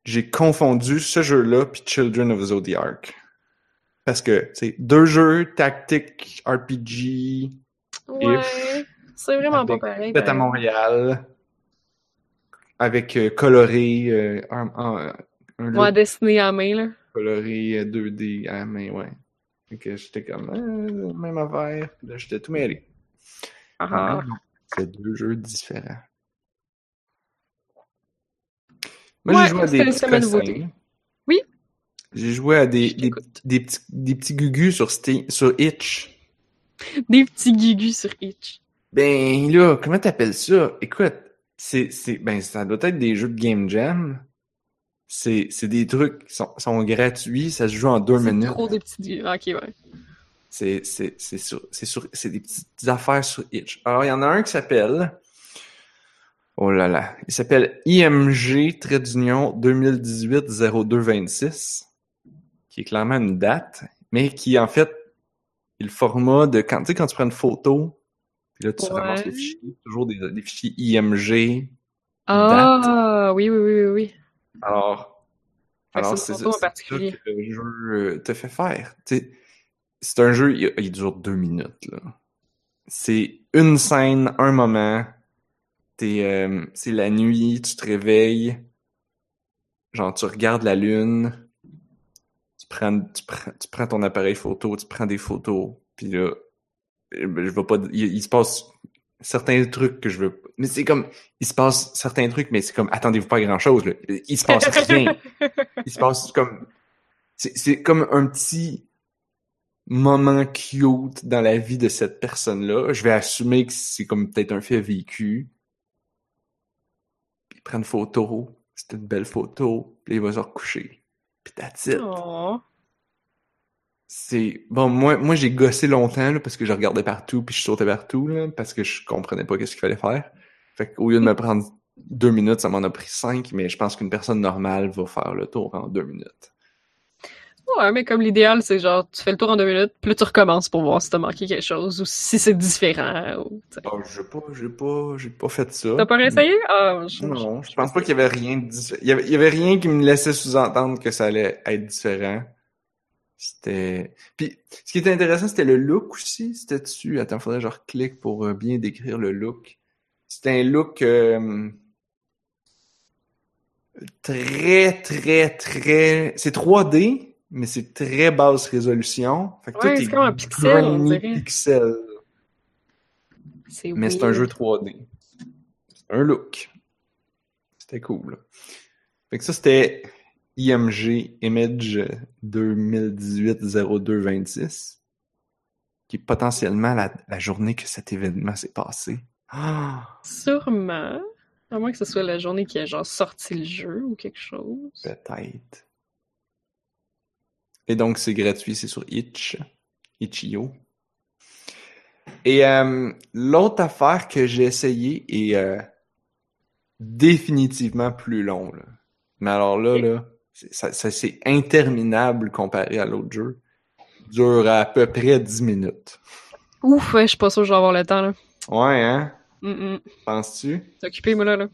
j'ai confondu ce jeu-là puis Children of Zodiac. Parce que, c'est deux jeux tactiques RPG, Ouais. C'est vraiment pas pareil. fait à. Montréal, avec euh, coloré, euh, un, un, un look Ouais, dessiné à main, là. coloré euh, 2D à la main, ouais. Que j'étais comme, euh, même affaire. Puis là, j'étais tout mêlé. Ah, Ah, ah. non. C'est deux jeux différents. Moi, Ouais, j'ai joué à des c'est- petits c'est cossins. Oui? J'ai joué à des, petits, des petits gugus sur, Steam, sur Itch. Des petits guigus sur Itch. Ben là, comment t'appelles ça? Écoute, c'est, c'est, ben ça doit être des jeux de Game Jam. C'est, c'est des trucs qui sont, sont gratuits, ça se joue en deux C'est minutes. trop des petits guigus. Ok, ouais. C'est, des petites affaires sur Itch. Alors, il y en a un qui s'appelle, oh là là, il s'appelle IMG trait d'union 2018-0226, qui est clairement une date, mais qui, en fait, est le format de, quand, tu sais, quand tu prends une photo, puis là, tu Ouais. ramasses les fichiers, toujours des, des fichiers IMG. Ah, oui, oui, oui, oui, oui. Alors, alors c'est ça, que le jeu euh, te fait faire. Tu sais, c'est un jeu, il, il dure deux minutes. là. C'est une scène, un moment. T'es, euh, c'est la nuit, tu te réveilles. Genre, tu regardes la lune. Tu prends, tu prends, tu prends ton appareil photo, tu prends des photos. Puis là, euh, ben, je vais pas, il, il se passe certains trucs que je veux. Mais c'est comme, il se passe certains trucs, mais c'est comme, attendez-vous pas à grand chose, là. Il se passe rien. Il se passe comme, c'est, c'est comme un petit moment cute dans la vie de cette personne-là. Je vais assumer que c'est comme peut-être un fait vécu. Puis il prend une photo. C'est une belle photo. Puis il va se recoucher. Puis that's it. Oh. C'est bon moi moi j'ai gossé longtemps là, parce que je regardais partout puis je sautais partout là, parce que je comprenais pas qu'est-ce qu'il fallait faire. Fait qu'au lieu de me prendre deux minutes, ça m'en a pris cinq, mais je pense qu'une personne normale va faire le tour en deux minutes. Ouais, mais comme l'idéal, c'est genre, tu fais le tour en deux minutes, puis là, tu recommences pour voir si t'as manqué quelque chose ou si c'est différent. Ou. Ah, j'ai pas, j'ai pas, j'ai pas fait ça. T'as pas réessayé? Ah, je- Non, je pense pas qu'il y avait rien de diffé- il y avait, il y avait rien qui me laissait sous-entendre que ça allait être différent. C'était. Puis, ce qui était intéressant, c'était le look aussi. C'était dessus. Attends, faudrait que je reclique pour euh, bien décrire le look. C'était un look euh, très, très, très. C'est 3D, mais c'est très basse résolution. Fait que Ouais, tout c'est est comme un pixel. C'est Mais c'est un jeu 3D. C'est un look. C'était cool. Fait que ça, c'était IMG Image 2018-02-26, qui est potentiellement la, la journée que cet événement s'est passé. Ah, Sûrement. À moins que ce soit la journée qui a genre sorti le jeu ou quelque chose. peut-être. Et donc, c'est gratuit, c'est sur Itch. Itch.io. Et euh, l'autre affaire que j'ai essayé est euh, définitivement plus long. Là. Mais alors là, là c'est- ça, ça- c'est interminable comparé à l'autre jeu. Dure à peu près 10 minutes. Ouf, ouais, je suis pas sûre que je vais avoir le temps, là. Ouais, hein? Mm -mm. Penses-tu? T'es occupé, moi, là, là.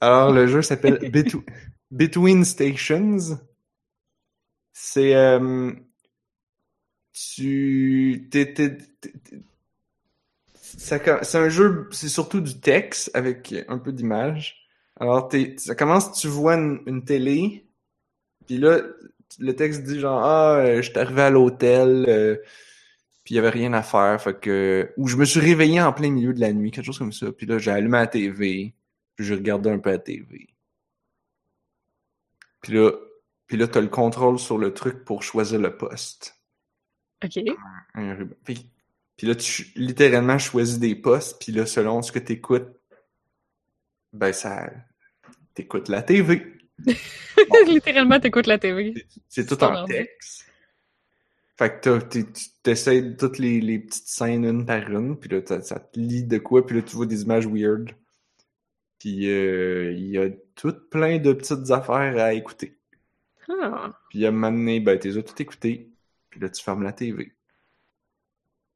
Alors, le jeu s'appelle Betw- Between Stations. C'est... euh, tu... t'es- C'est un jeu, c'est surtout du texte avec un peu d'image. Alors, ça commence, tu vois une, télé, puis là, le texte dit genre, ah, euh, je suis arrivé à l'hôtel, euh, puis il y avait rien à faire, fait que... Ou je me suis réveillé en plein milieu de la nuit, quelque chose comme ça. Puis là, j'ai allumé la TV, puis j'ai regardé un peu la TV. Puis là, puis là, t'as le contrôle sur le truc pour choisir le poste. Ok. Un ruban. Puis, puis là, tu littéralement choisis des postes, puis là, selon ce que t'écoutes, ben ça... T'écoutes la TV. Littéralement, t'écoutes la TV. C'est tout en texte. Fait que tu t'essayes toutes les, les petites scènes une par une, puis là, ça te lit de quoi, puis là, tu vois des images weird. Puis euh, il y a tout plein de petites affaires à écouter. Ah. Puis à un moment donné, ben, t'es tout écouté. Puis là, tu fermes la TV.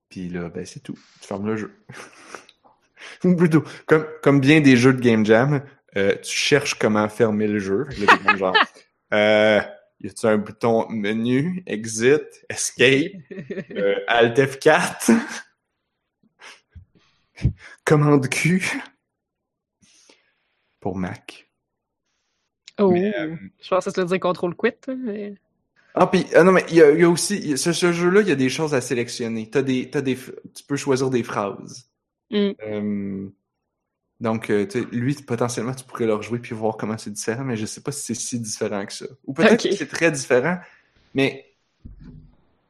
Puis là, ben, c'est tout. Tu fermes le jeu. Ou plutôt, comme, comme bien des jeux de Game Jam, euh, tu cherches comment fermer le jeu. Là, genre, euh, y a-tu un bouton menu, exit, escape, euh, Alt F4, commande Q pour Mac. Oh. Mais, euh, Je pensais que tu dire contrôle quit, mais. Ah, puis, ah non, mais il y a, il y a aussi, il y a- ce, ce jeu-là, il y a des choses à sélectionner. T'as des, t'as des, tu peux choisir des phrases. Mm. Euh, donc, euh, lui, potentiellement, tu pourrais le rejouer puis voir comment c'est différent, mais je sais pas si c'est si différent que ça. Ou peut-être que c'est très différent, mais,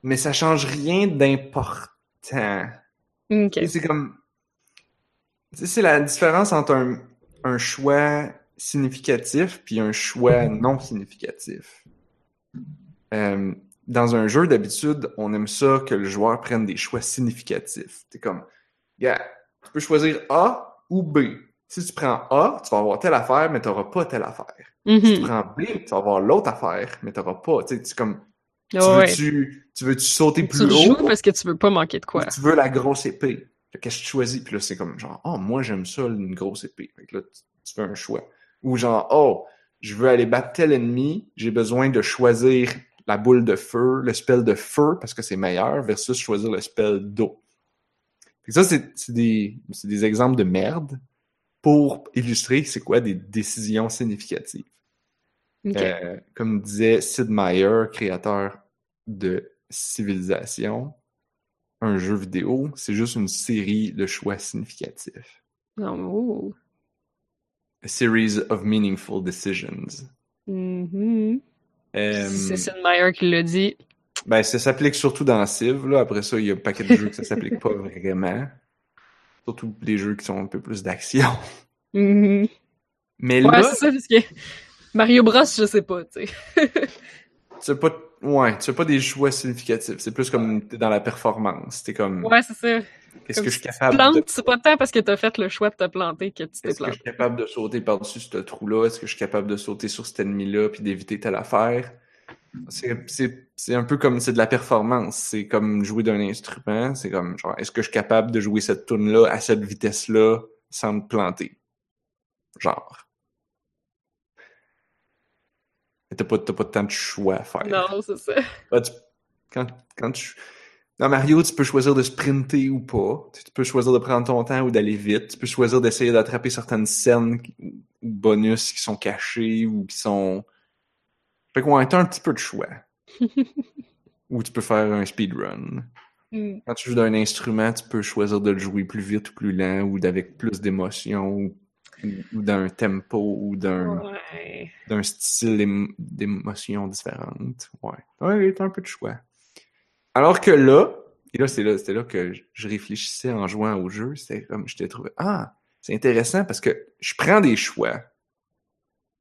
mais ça change rien d'important. Et C'est comme, tu sais, c'est la différence entre un, un choix significatif puis un choix non significatif. Euh, dans un jeu, d'habitude, on aime ça que le joueur prenne des choix significatifs. T'es comme, gars, tu peux choisir A ou B. Si tu prends A, tu vas avoir telle affaire, mais tu n'auras pas telle affaire. Si tu Mhm. prends B, tu vas avoir l'autre affaire, mais tu n'auras pas. Tu sais, c'est comme, tu veux-tu, tu veux-tu sauter Tu plus joues haut parce que tu veux pas manquer de quoi. tu veux la grosse épée? Qu'est-ce que tu choisis? Puis là, c'est comme genre, oh, moi, j'aime ça, une grosse épée. Fait que là, tu, tu fais un choix. Ou genre, oh, je veux aller battre tel ennemi, j'ai besoin de choisir la boule de feu, le spell de feu, parce que c'est meilleur, versus choisir le spell d'eau. Ça, c'est des, c'est des exemples de merde pour illustrer c'est quoi des décisions significatives. Euh, comme disait Sid Meier, créateur de Civilisation, un jeu vidéo, c'est juste une série de choix significatifs. Oh. A series of meaningful decisions. Mhm. Euh, C'est Sid Meier qui l'a dit. ben, ça s'applique surtout dans Civ. Là. Après ça, il y a un paquet de jeux que ça s'applique pas vraiment. Surtout les jeux qui sont un peu plus d'action. Mhm. Mais Ouais, là, c'est ça, parce que Mario Bros, je sais pas, tu sais. Tu as pas, ouais, tu as pas des choix significatifs. C'est plus comme t'es dans la performance. T'es comme, Ouais, c'est ça. qu'est-ce que je suis capable de plantes, c'est pas tant parce que t'as fait le choix de te planter que tu t'es Est-ce que je planté. suis capable de sauter par-dessus ce trou-là? Est-ce que je suis capable de sauter sur cet ennemi-là puis d'éviter telle affaire? C'est- C'est c'est un peu comme c'est de la performance. C'est comme jouer d'un instrument. C'est comme genre, est-ce que je suis capable de jouer cette tune là à cette vitesse-là sans me planter? Genre. Mais T'as pas, t'as pas tant de choix à faire. Non, c'est ça. Ah, tu- quand, quand tu... Dans Mario, tu peux choisir de sprinter ou pas. Tu peux choisir de prendre ton temps ou d'aller vite. Tu peux choisir d'essayer d'attraper certaines scènes ou bonus qui sont cachés ou qui sont... Fait qu'on a un petit peu de choix. ou tu peux faire un speedrun. Mm. Quand tu joues d'un instrument, tu peux choisir de le jouer plus vite ou plus lent ou d'avec plus d'émotion ou, ou d'un tempo ou d'un Ouais. d'un style d'ém- d'émotions différentes. Ouais. Ouais, t'as un peu de choix. Alors que là, et là, c'est là, c'était là que je- je réfléchissais en jouant au jeu, c'était comme, je t'ai trouvé, ah, c'est intéressant parce que je prends des choix.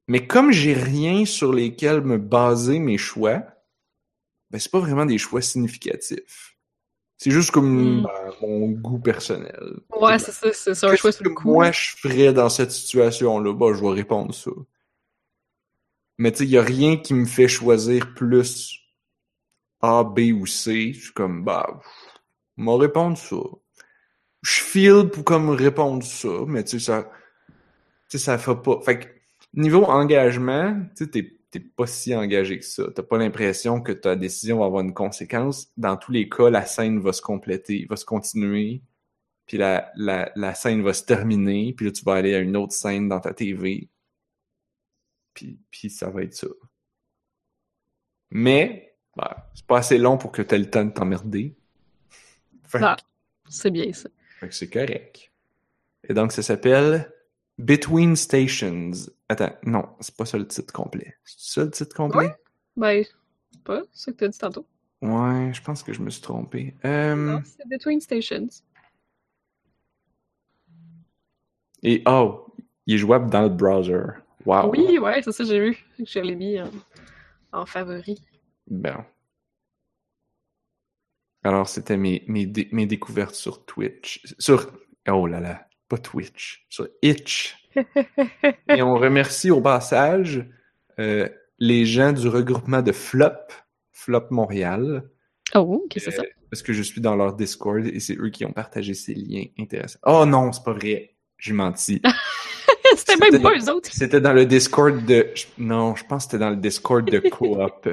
Mais comme j'ai rien sur lesquels me baser mes choix, ben, c'est pas vraiment des choix significatifs. C'est juste comme Mm. mon goût personnel. Ouais, c'est ça, c'est ça, un choix que sur le coup. moi je ferais dans cette situation-là? Bah, je vais répondre ça. Mais tu sais, il y a rien qui me fait choisir plus A, B ou C. Je suis comme, bah, m'en répondre ça. Je file pour comme répondre ça, mais tu sais, ça, tu sais, ça fait pas. Fait que, niveau engagement, tu sais, t'es, t'es pas si engagé que ça. T'as pas l'impression que ta décision va avoir une conséquence. Dans tous les cas, la scène va se compléter, va se continuer puis la, la, la scène va se terminer, puis là, tu vas aller à une autre scène dans ta TV, puis, puis ça va être ça. Mais, ben, c'est pas assez long pour que tu aies le temps de t'emmerder. Ah. C'est bien ça. fait que c'est correct. Et donc, ça s'appelle Between Stations. Attends, non, c'est pas ça le titre complet. C'est ça le titre complet? Ben, c'est pas ça que t'as dit tantôt. Ouais, je pense que je me suis trompé. Euh, Non, c'est Between Stations. et oh, il est jouable dans le browser. Wow. Oui, ouais, c'est ça, j'ai vu. Je l'ai mis en, en favori. Bon. Alors, c'était mes, mes, dé- mes découvertes sur Twitch. Sur. Oh là là, pas Twitch. Sur Itch. Et on remercie au passage euh, les gens du regroupement de Flop, Flop Montréal, Oh, ok, c'est ça. parce que je suis dans leur Discord et c'est eux qui ont partagé ces liens intéressants. Oh non, c'est pas vrai. J'ai menti. C'était même pas eux autres. C'était dans le Discord de. Non, je pense que c'était dans le Discord de Coop.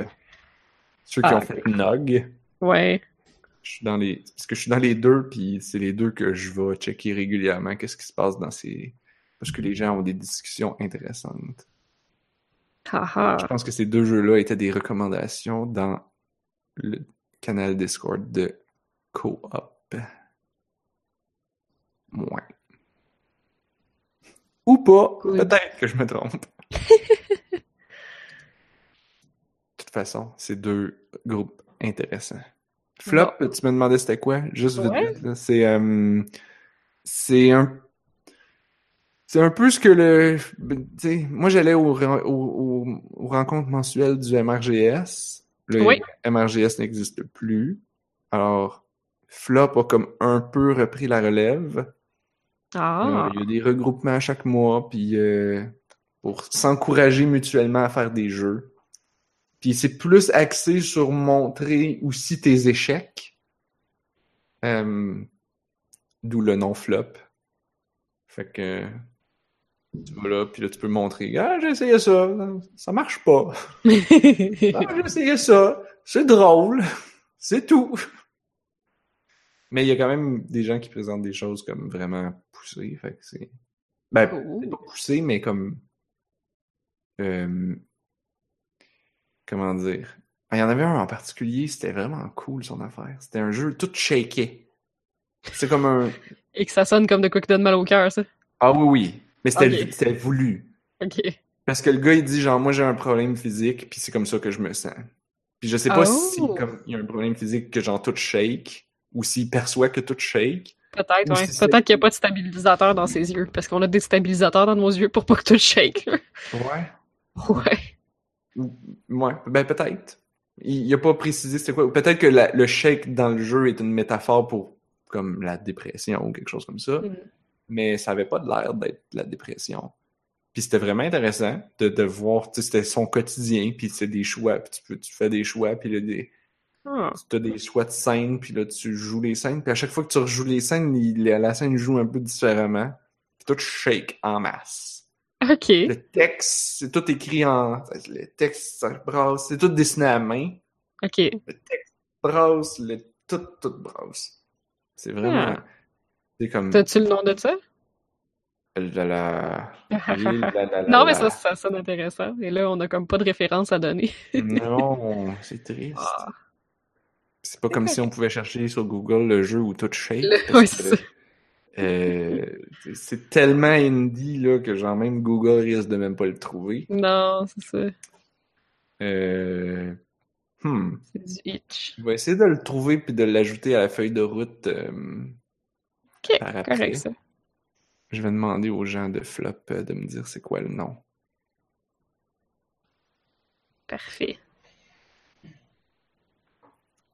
Ceux qui Ah, ont fait Nog. Ouais. Je suis dans les. Parce que je suis dans les deux, puis c'est les deux que je vais checker régulièrement. Qu'est-ce qui se passe dans ces. Parce que les gens ont des discussions intéressantes. Je pense que ces deux jeux-là étaient des recommandations dans le canal Discord de Coop. Ou pas. Cool. Peut-être que je me trompe. De toute façon, c'est deux groupes intéressants. Flop, tu me demandais c'était quoi? Juste vite, Ouais. vite, là. C'est euh, c'est un c'est un peu ce que le sais, moi j'allais au, ren- au, au- aux rencontres mensuelles du MRGS. Le Oui. MRGS n'existe plus. Alors Flop a comme un peu repris la relève. Ah. Euh, il y a des regroupements à chaque mois, puis euh, pour s'encourager mutuellement à faire des jeux. Puis c'est plus axé sur montrer aussi tes échecs. Euh, D'où le nom flop. Fait que tu vas là, puis là tu peux montrer. Ah, j'ai essayé ça, ça marche pas. Ah, j'ai essayé ça, c'est drôle, c'est tout. Mais il y a quand même des gens qui présentent des choses comme vraiment poussées, fait que c'est... Ben, pas poussé, mais comme... euh, Comment dire? Ah, Il y en avait un en particulier, c'était vraiment cool son affaire. C'était un jeu tout shaké. C'est comme un... Et que ça sonne comme de quoi qui donne mal au cœur, ça. Ah oui, oui. Mais c'était voulu. Ok. Parce que le gars, il dit genre, moi j'ai un problème physique, puis c'est comme ça que je me sens. Puis je sais pas Oh. si comme il y a un problème physique que genre tout shake, ou s'il perçoit que tout shake. Peut-être, Ou ouais. si c'est- Peut-être qu'il n'y a pas de stabilisateur dans ses yeux, parce qu'on a des stabilisateurs dans nos yeux pour pas que tout shake. Ouais. ouais. Ouais, ben peut-être. Il, il a pas précisé c'était quoi. Ou Peut-être que la- le shake dans le jeu est une métaphore pour comme la dépression ou quelque chose comme ça. Mm. Mais ça avait pas l'air d'être la dépression. Puis c'était vraiment intéressant de, de voir, tu sais, c'était son quotidien, puis c'est des choix, puis tu, peux, tu fais des choix, puis là, des, Ah. tu as des choix de scènes, puis là, tu joues les scènes, puis à chaque fois que tu rejoues les scènes, il- la, la scène joue un peu différemment, puis tout shake en masse. Ok. Le texte, c'est tout écrit en... Le texte, ça brasse, c'est tout dessiné à main, Ok. le texte brasse, le, tout, tout brasse. C'est vraiment... Ah. C'est comme... T'as-tu le nom de ça? La, la, la, la, la, non, mais ça, ça sonne intéressant. Et là, on a comme pas de référence à donner. Non, c'est triste. Ah. C'est pas comme si on pouvait chercher sur Google le jeu où tout c'est ça. euh, c'est tellement indie là, que genre même Google risque de même pas le trouver. Non, c'est ça. Euh, hmm. C'est du itch. Je vais essayer de le trouver puis de l'ajouter à la feuille de route euh, Ok, par après. correct ça. Je vais demander aux gens de Flop euh, de me dire c'est quoi le nom. Parfait.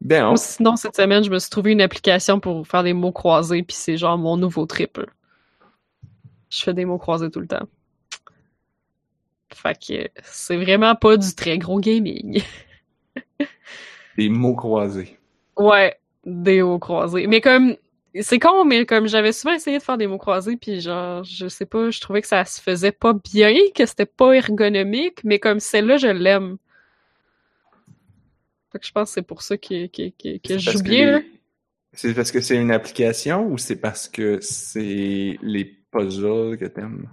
Ben, sinon, cette semaine, je me suis trouvé une application pour faire des mots croisés, puis c'est genre mon nouveau trip. là. Je fais des mots croisés tout le temps. Fait que c'est vraiment pas du très gros gaming. des mots croisés. Ouais, des mots croisés. Mais comme, c'est con, mais comme j'avais souvent essayé de faire des mots croisés, puis genre, je sais pas, je trouvais que ça se faisait pas bien, que c'était pas ergonomique, mais comme celle-là, je l'aime. Fait que je pense que c'est pour ça que, que, que, que C'est je joue bien, les-. C'est parce que c'est une application ou c'est parce que c'est les puzzles que t'aimes?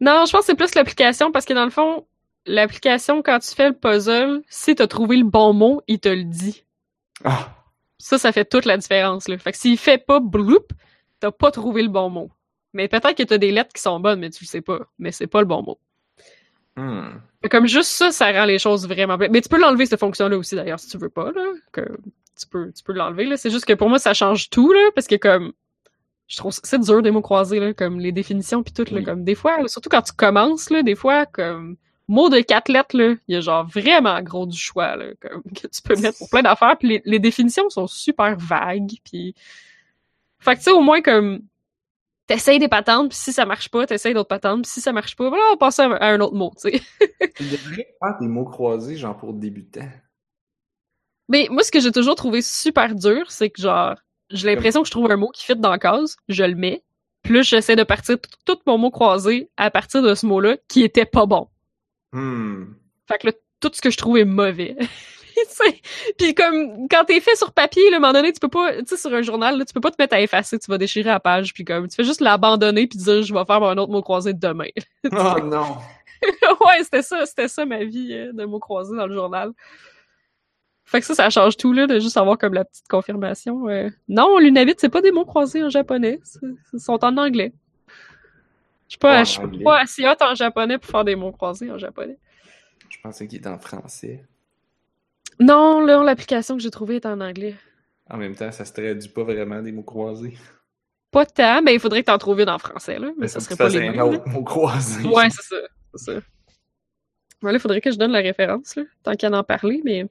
Non, je pense que c'est plus l'application parce que dans le fond, l'application, quand tu fais le puzzle, si t'as trouvé le bon mot, il te le dit. Ah! Ça, ça fait toute la différence, là. Fait que s'il fait pas bloop, t'as pas trouvé le bon mot. Mais peut-être que t'as des lettres qui sont bonnes, mais tu le sais pas. Mais c'est pas le bon mot. Hmm. Comme juste ça, ça rend les choses vraiment bien. Mais tu peux l'enlever, cette fonction-là aussi, d'ailleurs, si tu veux pas, là. Que tu peux, tu peux l'enlever. C'est juste que pour moi, ça change tout, là, parce que comme, je trouve c'est dur des mots croisés, là, comme les définitions puis tout, là. Oui. Comme des fois, surtout quand tu commences, là, des fois, comme, mot de quatre lettres, là, il y a genre vraiment gros du choix, là, comme, que tu peux mettre pour plein d'affaires puis les, les définitions sont super vagues puis fait que tu sais, au moins, comme, t'essayes des patentes puis si ça marche pas, t'essayes d'autres patentes puis si ça marche pas, voilà, on passe à, à un autre mot, tu sais. Tu devrais faire des mots croisés, genre pour débutants. Mais moi, ce que j'ai toujours trouvé super dur, c'est que genre, j'ai l'impression que je trouve un mot qui fit dans la case, je le mets, là, j'essaie de partir tout mon mot croisé à partir de ce mot-là qui était pas bon. Hmm. Fait que là, tout ce que je trouve est mauvais. Puis comme, quand t'es fait sur papier, là, à un moment donné, tu peux pas, tu sais, sur un journal, là, tu peux pas te mettre à effacer, tu vas déchirer la page, puis comme, tu fais juste l'abandonner puis dire, je vais faire un autre mot croisé demain. Oh non! ouais, c'était ça, c'était ça ma vie euh, de mots croisés dans le journal. Fait que ça, ça change tout, là, de juste avoir comme la petite confirmation. euh. Non, l'unavit, c'est pas des mots croisés en japonais. Ils sont en anglais. Je suis pas, je suis pas assez hot en japonais pour faire des mots croisés en japonais. Je pensais qu'il était en français. Non, là, l'application que j'ai trouvée est en anglais. En même temps, ça se traduit pas vraiment des mots croisés. Pas tant, mais il faudrait que t'en trouves une en français, là. Mais ça serait pas les mêmes. un là. autre mot croisé. Ouais, c'est ça. C'est ça. Voilà, il faudrait que je donne la référence, là, tant qu'il y en a en parler, mais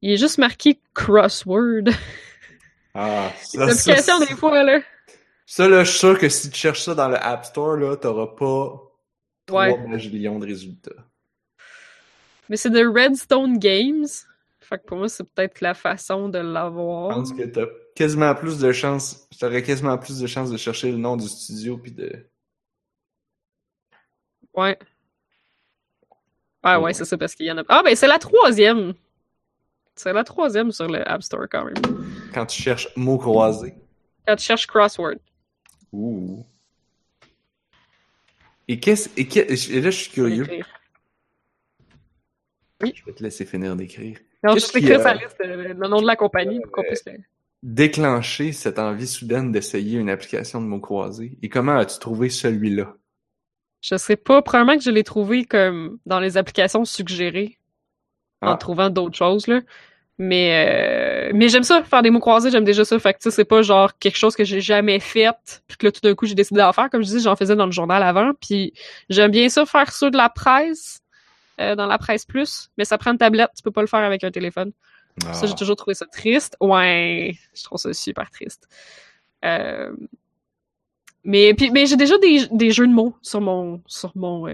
il est juste marqué crossword. Ah, ça, L'application, des fois, là. Ça, là, je suis sûr que si tu cherches ça dans le App Store, là, t'auras pas Ouais. 3 millions de résultats. Mais c'est de Redstone Games. Fait que pour moi, c'est peut-être la façon de Je l'avoir. pense que t'as quasiment plus de chances, t'aurais quasiment plus de chances de chercher le nom du studio puis de. Ouais. Ah ouais, Ouais. c'est ça, parce qu'il y en a. Ah ben, c'est la troisième. C'est la troisième sur le App Store, quand même. Quand tu cherches mots croisés. Quand tu cherches crossword. Ouh. Et qu'est-ce. Et, qu'est- et là, je suis curieux. Écrire. Je vais te laisser finir d'écrire. Non, juste qui, écrire euh, sa liste, euh, le nom de la compagnie, pour qu'on puisse le... Déclencher cette envie soudaine d'essayer une application de mots croisés? Et comment as-tu trouvé celui-là? Je sais pas, probablement que je l'ai trouvé comme dans les applications suggérées, en Ah. trouvant d'autres choses, là. Mais, euh, mais j'aime ça, faire des mots croisés, j'aime déjà ça. Fait que, c'est pas genre quelque chose que j'ai jamais fait, puis que là, tout d'un coup, j'ai décidé d'en faire. Comme je dis, j'en faisais dans le journal avant, puis j'aime bien ça, faire ça de la presse, euh, dans la presse plus, mais ça prend une tablette, tu peux pas le faire avec un téléphone. Ça, j'ai Ah. toujours trouvé ça triste. Ouais, je trouve ça super triste. Euh, Mais puis mais j'ai déjà des, des jeux de mots sur mon sur mon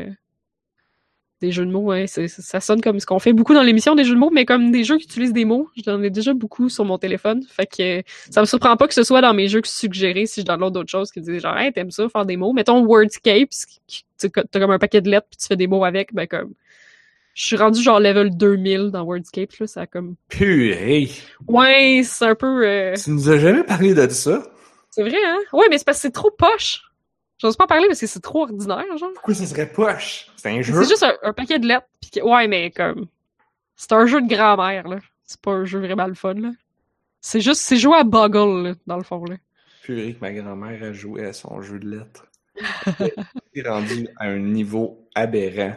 des jeux de mots, ouais, c'est- ça sonne comme ce qu'on fait beaucoup dans l'émission des jeux de mots, mais comme des jeux qui utilisent des mots, j'en ai déjà beaucoup sur mon téléphone. Fait que ça me surprend pas que ce soit dans mes jeux suggérés si je download d'autres choses qui disent genre hey, t'aimes ça faire des mots. Mettons Wordscape, qui- qui- tu sais, t'as comme un paquet de lettres puis tu fais des mots avec, ben comme je suis rendu genre level 2000 dans Wordscape là, ça a comme Purée! ouais, c'est un peu euh, Tu nous as jamais parlé de ça? c'est vrai hein? Ouais, mais c'est parce que c'est trop poche. J'ose pas en parler parce que c'est trop ordinaire genre. Pourquoi ça serait poche? C'est un jeu? C'est juste un, un paquet de lettres. Pis que- ouais, mais comme. C'est un jeu de grand-mère, là. C'est pas un jeu vraiment le fun, là. C'est juste. C'est joué à Boggle, là, dans le fond, là. Purée que ma grand-mère a joué à son jeu de lettres. C'est rendu à un niveau aberrant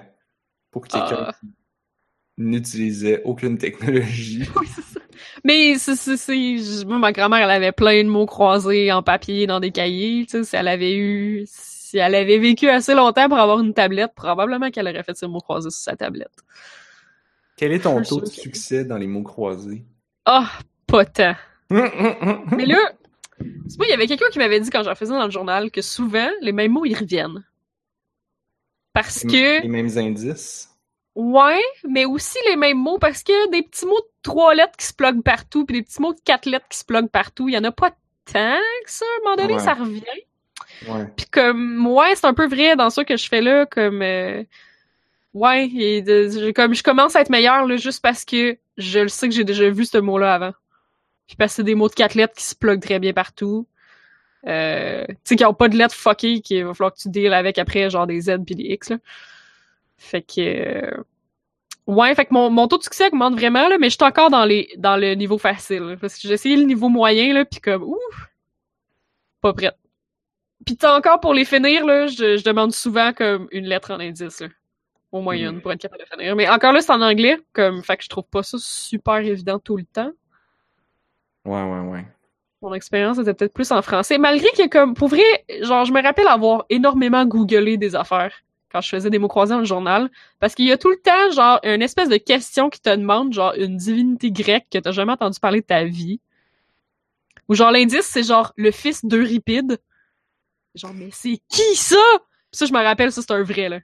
pour quelqu'un Ah. qui n'utilisait aucune technologie. Oui, c'est ça. Mais c'est. c'est- Moi, ma grand-mère, elle avait plein de mots croisés en papier dans des cahiers. Tu sais, si elle avait eu. Si elle avait vécu assez longtemps pour avoir une tablette, probablement qu'elle aurait fait ses mots croisés sur sa tablette. Quel est ton Je taux de succès dans les mots croisés? Ah, pas tant. Mais Mais là, c'est pas, il y avait quelqu'un qui m'avait dit quand j'en faisais dans le journal que souvent, les mêmes mots, ils reviennent. Parce que. Les mêmes indices? Ouais, mais aussi les mêmes mots parce que des petits mots de trois lettres qui se pluguent partout puis des petits mots de quatre lettres qui se pluguent partout, il y en a pas tant que ça. À un moment donné, Ouais. ça revient. Ouais. Puis comme, ouais, c'est un peu vrai dans ça que je fais là, comme, euh, ouais, et de- je- comme je commence à être meilleure là juste parce que je le sais que j'ai déjà vu ce mot-là avant. Puis parce que c'est des mots de quatre lettres qui se pluguent très bien partout. Euh, tu sais, qui ont pas de lettres fuckées qu'il va falloir que tu deals avec après, genre des Z puis des X, là. Fait que... euh, Ouais, fait que mon, mon taux de succès augmente vraiment, là, mais je suis encore dans les dans le niveau facile. là, parce que j'ai essayé le niveau moyen, là, puis comme, ouf, pas prête. Puis t'as encore pour les finir, là, je, je demande souvent comme une lettre en indice, là. Au moins une, Mhm. pour être capable de finir. Mais encore là, c'est en anglais, comme, fait que je trouve pas ça super évident tout le temps. Ouais, ouais, ouais. Mon expérience était peut-être plus en français, malgré que comme pour vrai, genre je me rappelle avoir énormément googlé des affaires quand je faisais des mots croisés dans le journal, parce qu'il y a tout le temps genre une espèce de question qui te demande genre une divinité grecque que t'as jamais entendu parler de ta vie, ou genre l'indice c'est genre le fils d'Euripide, genre mais c'est qui ça? Puis ça je me rappelle ça c'est un vrai là,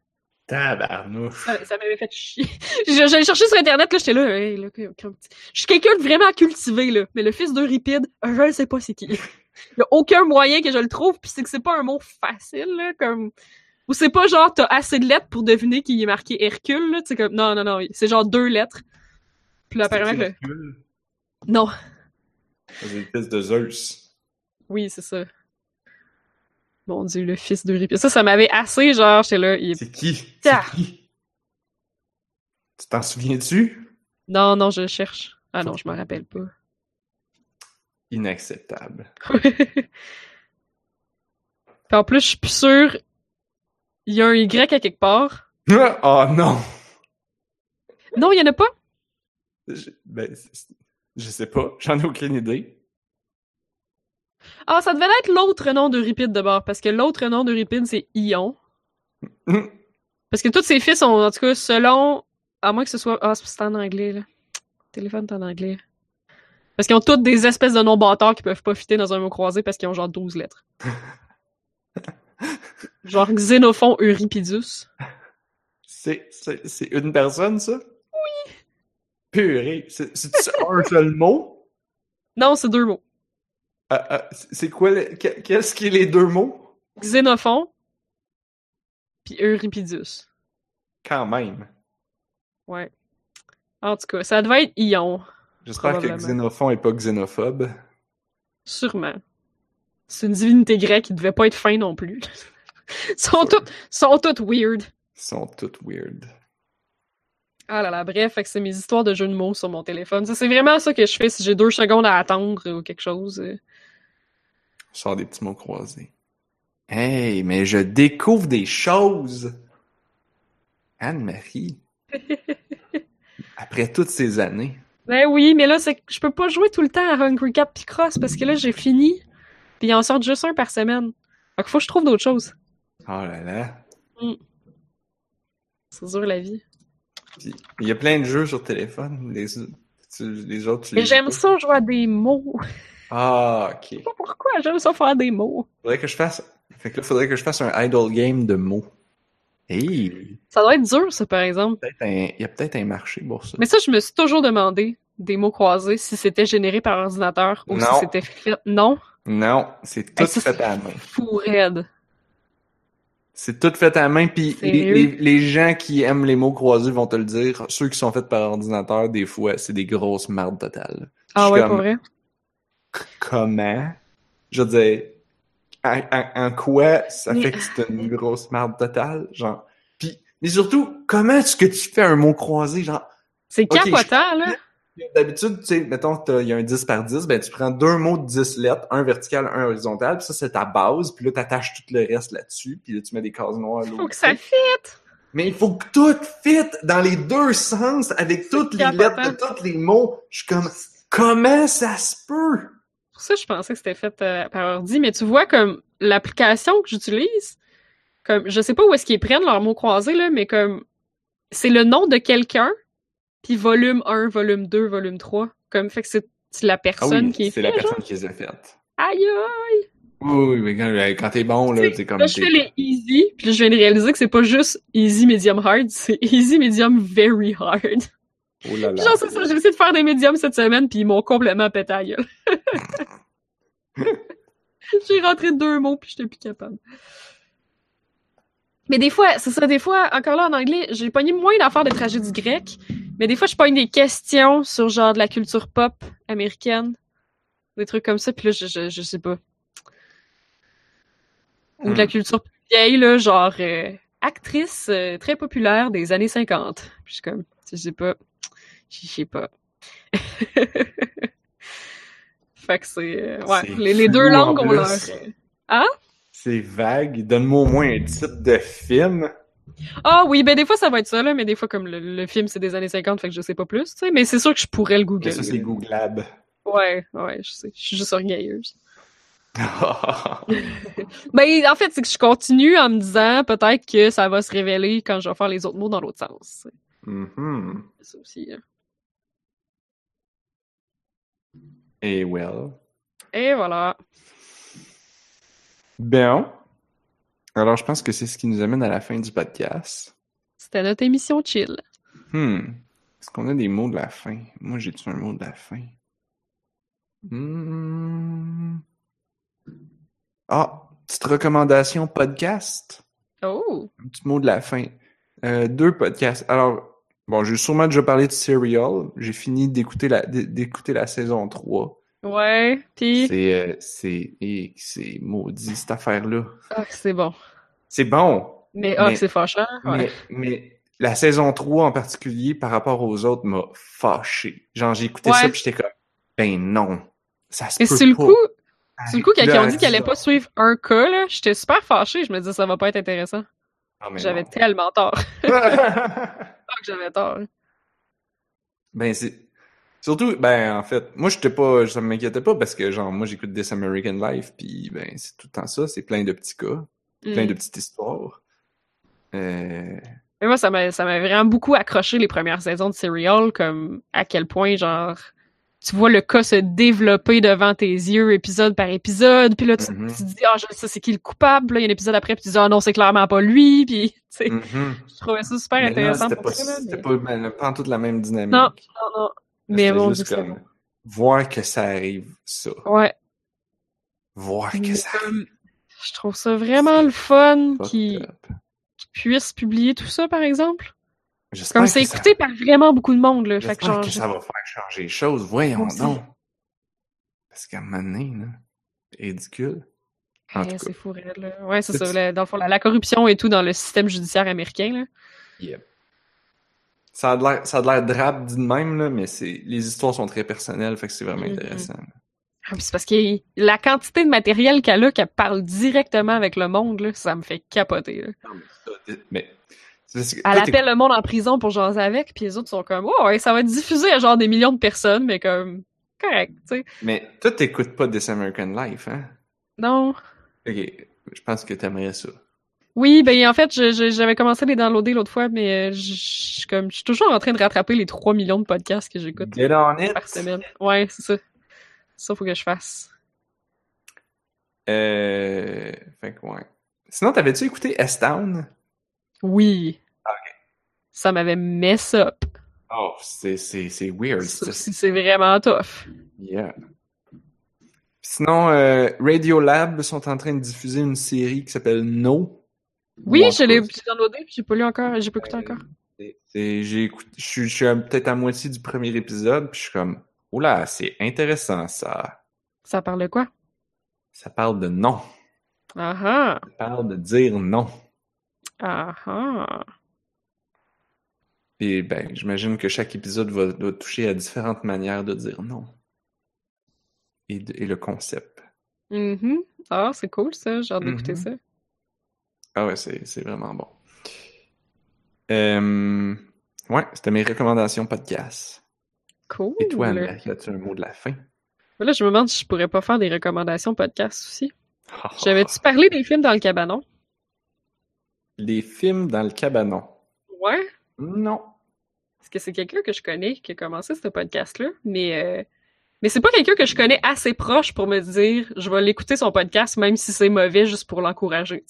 Tabarnouche. ça, ça m'avait fait chier. J'allais chercher sur internet là, j'étais là, hey, là, que- je suis quelqu'un de vraiment cultivé là, mais le fils d'Euripide, je ne sais pas c'est qui. Il y a aucun moyen que je le trouve, puis c'est que c'est pas un mot facile là, comme ou c'est pas genre t'as assez de lettres pour deviner qu'il est marqué Hercule là, comme non non non, c'est genre deux lettres. Puis là apparemment que le- Hercule? non, C'est le fils de Zeus. oui c'est ça. Mon dieu, le fils d'Euripide. Ça, ça m'avait assez, genre, j'étais là, il est... C'est qui? Ah. C'est qui? Tu t'en souviens-tu? Non, non, je cherche. Ah non, je me rappelle pas. Inacceptable. Puis en plus, je suis plus sûre. Il y a un Y à quelque part. Oh non! Non, il y en a pas? Je, ben, je sais pas, j'en ai aucune idée. Ah, ça devait être l'autre nom d'Euripide de bord, parce que l'autre nom d'Euripide, c'est Ion. Hum, Parce que tous ses fils sont, en tout cas, selon... À moins que ce soit... Ah, c'est en anglais, là. Le téléphone est en anglais. Parce qu'ils ont toutes des espèces de noms bâtards qui peuvent pas fitter dans un mot croisé parce qu'ils ont genre 12 lettres. genre Xénophon Euripidus. C'est, c'est, c'est une personne, ça? Oui! Purée! C'est, c'est un seul mot? Non, c'est deux mots. Ah, ah, c'est quoi, le- qu'est-ce qui est les deux mots? Xénophon puis Euripidus. Quand même. Ouais. En tout cas, ça devait être Ion, J'espère que. Xénophon est pas xénophobe. sûrement. C'est une divinité grecque qui devait pas être fin non plus. sont toutes sont toutes weird. Ils sont tous weird. Ah là là, bref, c'est mes histoires de jeux de mots sur mon téléphone. C'est vraiment ça que je fais si j'ai deux secondes à attendre ou quelque chose. Je sors des petits mots croisés. Hey, mais je découvre des choses! Anne-Marie. Après toutes ces années. Ben oui, mais là, c'est que je peux pas jouer tout le temps à Hungry Cat Picross parce que là, j'ai fini. Puis ils en sortent juste un par semaine. Fait qu'il faut que je trouve d'autres choses. Oh là là. C'est dur la vie. Puis, il y a plein de jeux sur téléphone. Les, tu- les autres, tu Mais les j'aime joues ça jouer à des mots. Ah, ok. Je sais pas pourquoi j'aime ça faire des mots. Faudrait que je fasse. Fait que là, faudrait que je fasse un idle game de mots. Hey! Ça doit être dur, ça, par exemple. Un- Il y a peut-être un marché pour ça. Mais ça, je me suis toujours demandé, des mots croisés, si c'était généré par ordinateur ou si c'était fait. Non? Non, c'est tout Hey, ça, fait à la main. Fou raide. C'est tout fait à la main, puis les, Sérieux? les, les gens qui aiment les mots croisés vont te le dire. Ceux qui sont faits par ordinateur, des fois, c'est des grosses mardes totales. Ah ouais, comme, pour vrai? Comment? Je veux dire, en, en- en quoi ça Mais- fait que c'est une grosse marde totale? Genre, puis, mais surtout, comment est-ce que tu fais un mot croisé? Genre, C'est Ok, capotant, là. D'habitude, tu sais, mettons il y a un 10 par 10, ben tu prends deux mots de 10 lettres, un vertical, un horizontal, puis ça c'est ta base, puis là t'attaches tout le reste là-dessus, puis là tu mets des cases noires à Faut que ça fitte. Mais il faut que tout fit dans les deux sens, avec toutes les lettres de tous les mots. Je suis comme, comment ça se peut? Pour ça, je pensais que c'était fait euh, par ordi, mais tu vois, comme l'application que j'utilise, comme je sais pas où est-ce qu'ils prennent leurs mots croisés, là, mais comme c'est le nom de quelqu'un, puis volume 1, volume 2, volume 3. Comme fait que c'est c'est la Ah personne oui, qui est c'est la genre. personne qui les a faites. Aïe aïe! Oui, oui, mais quand, quand t'es bon, là, t'es comme... Là, je fais les easy, puis là, je viens de réaliser que c'est pas juste easy, medium, hard, c'est easy, medium, very hard. Oh là là. Genre, c'est ça, j'ai essayé de faire des médiums cette semaine, puis ils m'ont complètement pété à la gueule. j'ai rentré deux mots, puis j'étais plus capable. Mais des fois, c'est ça, des fois, encore là en anglais, j'ai pogné moins d'affaires de tragédie grecque, mais des fois, je pogne des questions sur genre de la culture pop américaine, des trucs comme ça, puis là, je, je, je sais pas. Ou de la Hmm. culture plus vieille, là, genre euh, actrice euh, très populaire des années 50. Puis je suis comme, je sais pas, je sais pas. fait que c'est, euh, ouais, les, les deux langues ont plus. leur... euh, C'est vague. Donne-moi au moins un titre de film. Ah oui, ben des fois ça va être ça, là, mais des fois comme le, le film c'est des années 50, fait que je sais pas plus, tu sais, mais c'est sûr que je pourrais le googler. ça, c'est Googlab. Ouais, ouais, je sais, je suis juste orgueilleuse. Ben, en fait, c'est que je continue en me disant peut-être que ça va se révéler quand je vais faire les autres mots dans l'autre sens. C'est ça aussi. hein. Et well. Et voilà. Bien. Alors, je pense que c'est ce qui nous amène à la fin du podcast. C'était notre émission chill. Hmm. Est-ce qu'on a des mots de la fin? Moi, j'ai-tu un mot de la fin? Hmm. Ah, petite recommandation podcast. Oh! Un petit mot de la fin. Euh, deux podcasts. Alors, bon, j'ai sûrement déjà parlé de Serial. J'ai fini d'écouter la, d'écouter la saison 3. Ouais, pis... C'est, euh, c'est, et c'est maudit, cette affaire-là. Ah, c'est bon. C'est bon, Mais, ah, Mais- c'est fâchant. Ouais. mais, mais la saison 3 en particulier, par rapport aux autres, m'a fâché. Genre, j'ai écouté Ouais. ça pis j'étais comme, ben non, ça se Mais peut sur le pas. coup, sur le coup, quand ils ont dit qu'ils allaient ça. pas suivre un cas, là, j'étais super fâchée. Je me disais, ça va pas être intéressant. Ah, J'avais non. tellement tort. Ah, que j'avais tort. ben, c'est. Surtout, ben, en fait, moi, j'étais pas, ça m'inquiétait pas parce que, genre, moi, j'écoute This American Life, puis ben, c'est tout le temps ça, c'est plein de petits cas, plein Mm. de petites histoires. Euh, Mais moi, ça m'a, ça vraiment beaucoup accroché les premières saisons de Serial, comme à quel point, genre, tu vois le cas se développer devant tes yeux, épisode par épisode, puis là, tu, Mhm. tu te dis, ah, sais c'est qui le coupable, là, il y a un épisode après, puis tu dis, ah non, c'est clairement pas lui, puis, tu sais, mhm. je trouvais ça super Mais intéressant c'était pas, ça, mais... pas, ben, pas en toute la même dynamique. Non, non, non. Mais bon, juste c'est comme, bon. voir que ça arrive, ça. Ouais. Voir que Mais ça arrive. je trouve ça vraiment le fun qu'ils puissent publier tout ça, par exemple. Comme c'est ça- écouté par vraiment beaucoup de monde, là. Fait que genre, que ça va faire changer les choses. Voyons donc. Parce qu'à un moment donné, là, ridicule. Ouais, c'est fou, là. Ouais, c'est ça. la- dans le fond, la, la corruption et tout dans le système judiciaire américain, là. Yep. Ça a de l'air, ça a l'air drabe dit de même, là, mais c'est, les histoires sont très personnelles, fait que c'est vraiment Mhm. intéressant. Ah, puis c'est parce que la quantité de matériel qu'elle a, qu'elle parle directement avec le monde, là, ça me fait capoter, là. Non, mais que Elle appelle le monde en prison pour jaser avec, puis les autres sont comme, oh, ouais, ça va être diffusé à genre des millions de personnes, mais comme, correct, tu sais. mais toi, t'écoutes pas This American Life, hein? Non. Ok, je pense que t'aimerais ça. Oui, ben en fait, j'avais commencé à les downloader l'autre fois, mais euh, je je- je- comme je suis toujours en train de rattraper les 3 millions de podcasts que j'écoute it! par semaine. Ouais, c'est ça. Ça, faut que je fasse. Euh, fait que ouais. Sinon, t'avais-tu écouté S-Town? Oui. Ah, Ça m'avait mess up. Oh, c'est, weird. C'est vraiment tough. Yeah. Sinon, euh, Radiolab sont en train de diffuser une série qui s'appelle No. Oui, je l'ai downloadé, puis j'ai pas lu encore, j'ai pas écouté encore. je suis, peut-être à moitié du premier épisode, puis je suis comme, oula, c'est intéressant ça. Ça parle de quoi? Ça parle de non. Ah ah! Ça parle de dire non. Ah ah! Et ben, j'imagine que chaque épisode va, toucher à différentes manières de dire non. Et, de- et le concept. Mhm. Ah, c'est cool ça, j'ai hâte d'écouter Mhm. ça. Ah ouais, c'est, vraiment bon. Euh, ouais, c'était mes recommandations podcast. Cool! Et toi, Anne-Marie, as-tu un mot de la fin? Là, je me demande si je pourrais pas faire des recommandations podcast aussi. J'avais-tu parlé des films dans le cabanon? Les films dans le cabanon. Ouais. Non. Parce que c'est quelqu'un que je connais qui a commencé ce podcast-là, mais euh, mais c'est pas quelqu'un que je connais assez proche pour me dire je vais l'écouter son podcast même si c'est mauvais juste pour l'encourager.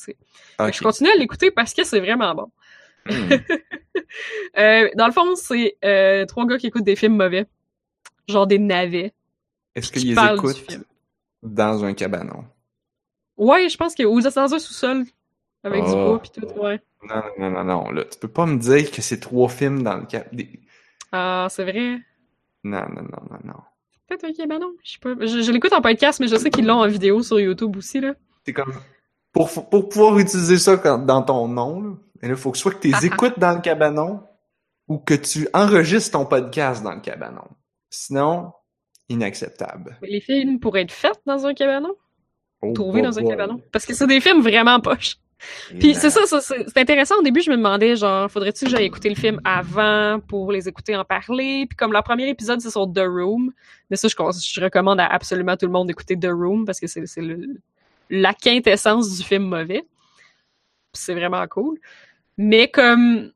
Je continue à l'écouter parce que c'est vraiment bon. Hmm. Euh, dans le fond, c'est euh, trois gars qui écoutent des films mauvais, genre des navets. Est-ce qui qu'ils les écoutent dans un cabanon? Ouais, je pense que ou dans un sous-sol avec du Oh. bois puis tout. Ouais. Non, non, non, non, là. Tu peux pas me dire que c'est trois films dans le cabanon. Ah, c'est vrai. Non, non, non, non, non. Peut-être un cabanon. Je sais pas. Je, je l'écoute en podcast, mais je sais qu'ils l'ont en vidéo sur YouTube aussi là. C'est comme. Pour, pour pouvoir utiliser ça quand- dans ton nom, là, mais là, faut que soit que tu les écoutes dans le cabanon ou que tu enregistres ton podcast dans le cabanon. Sinon, inacceptable. Les films pourraient être faits dans un cabanon. Oh, trouver boy, dans un boy. cabanon. Parce que c'est des films vraiment poches. Puis c'est ça, ça c'est intéressant. Au début, je me demandais, genre, faudrait-tu que j'aille écouter le film avant pour les écouter en parler? Puis comme leur premier épisode, c'est sur The Room. Mais ça, je, recommande à absolument tout le monde d'écouter The Room parce que c'est la quintessence du film mauvais. C'est vraiment cool. Mais comme...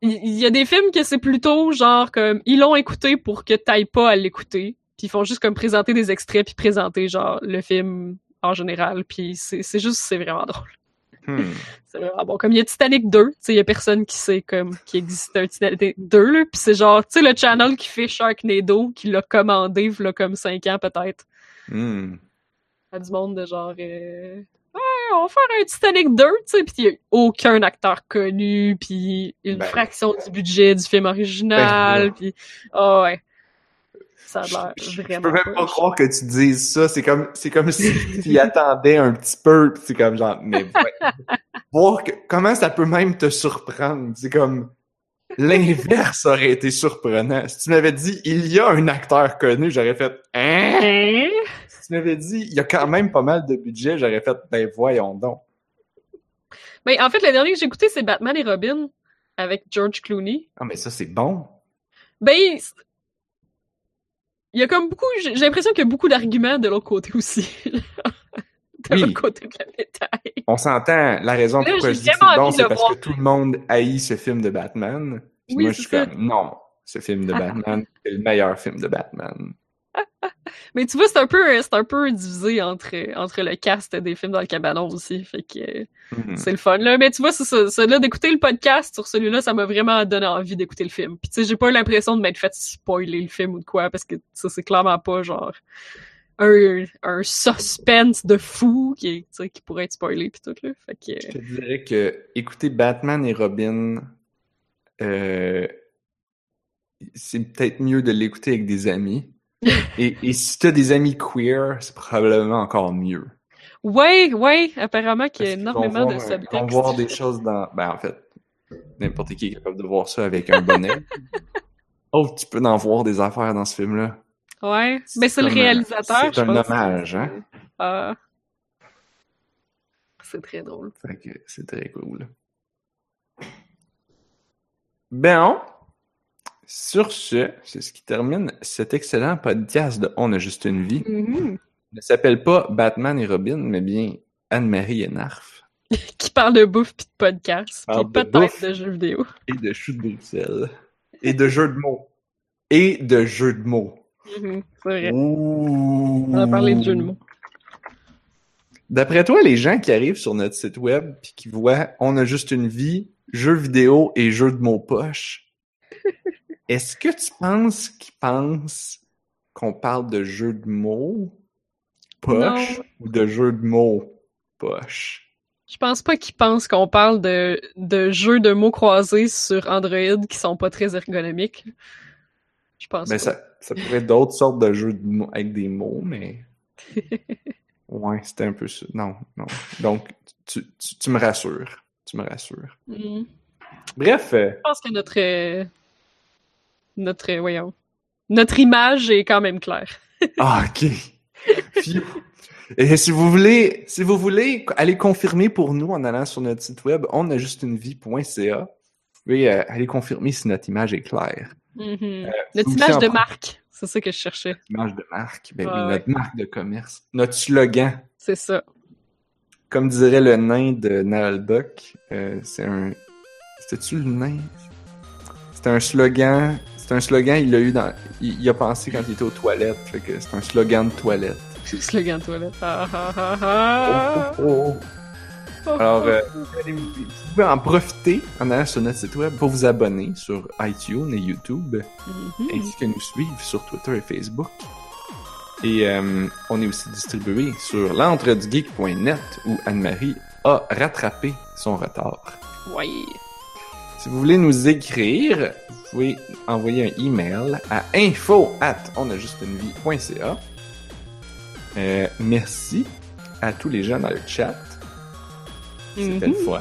Il y, a des films que c'est plutôt genre comme ils l'ont écouté pour que t'ailles pas à l'écouter. Puis ils font juste comme présenter des extraits puis présenter genre le film en général. Puis c'est juste c'est vraiment drôle. Hmm. C'est vraiment bon. Comme il y a Titanic 2, tu sais, il y a personne qui sait comme qu'il existe un Titanic 2, là. Puis c'est genre, tu sais, le channel qui fait Sharknado, qui l'a commandé, là, comme 5 ans peut-être. Hmm. À du monde de genre, euh, ouais, on va faire un Titanic 2, tu sais, puis il y a aucun acteur connu, puis une Ben. fraction du budget du film original, Ben, puis oh ouais. Ça a Je, l'air je- je vraiment peux même pas croire que tu dises ça. C'est comme, c'est comme si tu y attendais un petit peu. C'est comme genre, mais voir que, comment ça peut même te surprendre? C'est comme l'inverse aurait été surprenant. Si tu m'avais dit il y a un acteur connu, j'aurais fait hein? Hein? Si tu m'avais dit il y a quand même pas mal de budget, j'aurais fait ben voyons donc. Ben, en fait, le dernier que j'ai écouté, c'est Batman et Robin avec George Clooney. Ah mais ça c'est bon. Ben, il y a comme beaucoup, j'ai l'impression qu'il y a beaucoup d'arguments de l'autre côté aussi. de Oui. l'autre côté de la médaille. On s'entend. La raison Là, pourquoi je dis c'est bon, c'est parce voir. que tout le monde haït ce film de Batman. Puis Oui, moi, je suis ça. comme, non, ce film de Batman, c'est le meilleur film de Batman. Mais tu vois, c'est un peu, c'est un peu divisé entre, entre le cast des films dans le cabanon aussi. Fait que Mhm. c'est le fun, là. Mais tu vois, c'est ça. Celui-là, d'écouter le podcast sur celui-là, ça m'a vraiment donné envie d'écouter le film. Puis tu sais, j'ai pas l'impression de m'être fait spoiler le film ou de quoi, parce que ça, c'est clairement pas genre un, un suspense de fou qui, qui pourrait être spoilé pis tout, là. Fait que... Je te dirais que écouter Batman et Robin, euh, c'est peut-être mieux de l'écouter avec des amis. Et, et si t'as des amis queer, c'est probablement encore mieux. Ouais, ouais, apparemment qu'il y a énormément de subtextes. voir des choses dans... Ben, en fait, n'importe qui est capable de voir ça avec un bonnet. oh, tu peux en voir des affaires dans ce film-là. Ouais, mais c'est le réalisateur, C'est un pense. hommage, hein? Ah. C'est très drôle. C'est très cool. Bon. Sur ce, c'est ce qui termine cet excellent podcast de On a juste une vie. Il ne s'appelle pas Batman et Robin, mais bien Anne-Marie et Narf. Qui parle de bouffe pis de podcast, de peut-être de jeux vidéo. Et de choux de Bruxelles. Et de jeux de mots. Et de jeux de mots. Mhm, C'est vrai. Ouh. On a parlé de jeux de mots. D'après toi, les gens qui arrivent sur notre site web puis qui voient On a juste une vie, jeux vidéo et jeux de mots poche, est-ce que tu penses qu'ils pensent qu'on parle de jeux de mots poche Non. ou de jeux de mots poche? Je pense pas qu'ils pensent qu'on parle de, de jeux de mots croisés sur Android qui sont pas très ergonomiques. Je pense Ben, pas. ça, ça pourrait être d'autres sortes de jeux de mots avec des mots, mais. Ouais, c'était un peu ça. Non, non. Donc, tu, tu, tu me rassures. Tu me rassures. Mm. Bref, euh, Je pense que notre euh, notre euh, voyons notre image est quand même claire. ah, ok. Et si vous voulez, si vous voulez aller confirmer pour nous en allant sur notre site web, on a juste une vie.ca. Vous pouvez euh, aller confirmer si notre image est claire. Mhm. Notre Ou image de marque, c'est ça que je cherchais. Image de marque, ben oui, ouais. notre marque de commerce, notre slogan. C'est ça. Comme dirait le nain de Nalbuck, euh, c'est un. C'était-tu le nain? C'était un slogan. C'est un slogan, il l'a eu dans. Il, il a pensé quand il était aux toilettes. Fait que c'est un slogan de toilette. C'est le slogan de toilette. Ah, ah, ah. Oh, oh, oh. Alors, euh, vous pouvez en profiter en allant sur notre site web pour vous abonner sur iTunes et YouTube, Mhm. ainsi que nous suivre sur Twitter et Facebook. Et euh, on est aussi distribué sur l'entredugeek.net où Anne-Marie a rattrapé son retard. Ouais. Si vous voulez nous écrire, pouvez envoyer un email à info at onajustunevie.ca. Euh, merci à tous les gens dans le chat. C'était le Mhm. fun.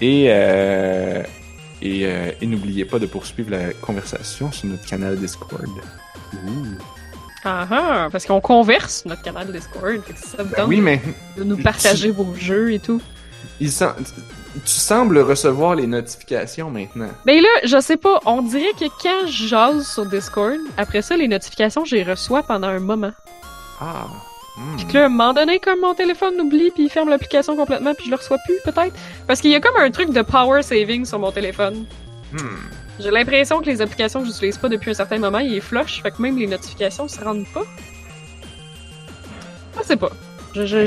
Et, euh, et, euh, et n'oubliez pas de poursuivre la conversation sur notre canal Discord. Ouh. Ah ah, parce qu'on converse sur notre canal Discord. Ça vous Ben oui, mais de nous partager vos jeux et tout. il sem- tu sembles recevoir les notifications maintenant. Ben là, je sais pas, on dirait que quand je jase sur Discord, après ça, les notifications, je les reçois pendant un moment. Ah. hmm. Puis que là, à un moment donné, comme mon téléphone oublie puis il ferme l'application complètement puis je le reçois plus, peut-être. Parce qu'il y a comme un truc de power saving sur mon téléphone. Hmm. J'ai l'impression que les applications que j'utilise pas depuis un certain moment, ils flush, fait que même les notifications se rendent pas. Je sais pas. Je- je-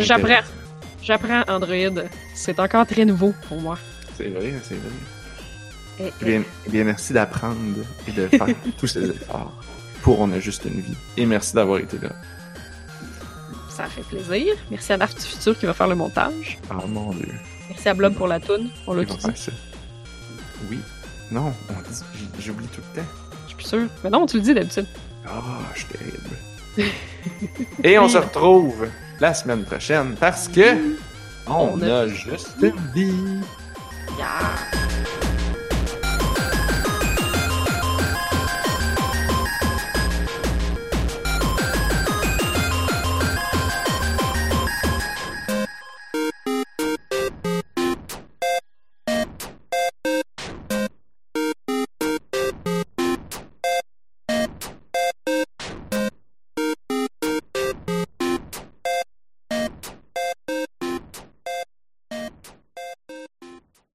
J'apprends. Android. C'est encore très nouveau pour moi. C'est vrai, c'est vrai. Eh, Eh bien, eh bien, merci d'apprendre et de faire tous ces efforts pour On a juste une vie. Et merci d'avoir été là. Ça fait plaisir. Merci à du Futur qui va faire le montage. Oh mon dieu. Merci à Blob pour la toune. On l'a tout dit. ça. Oui. Non, on dit, j- j'oublie tout le temps. Je suis plus sûre. Mais non, tu le dis d'habitude. Ah, je suis terrible. Et on se retrouve la semaine prochaine parce que on, a, juste une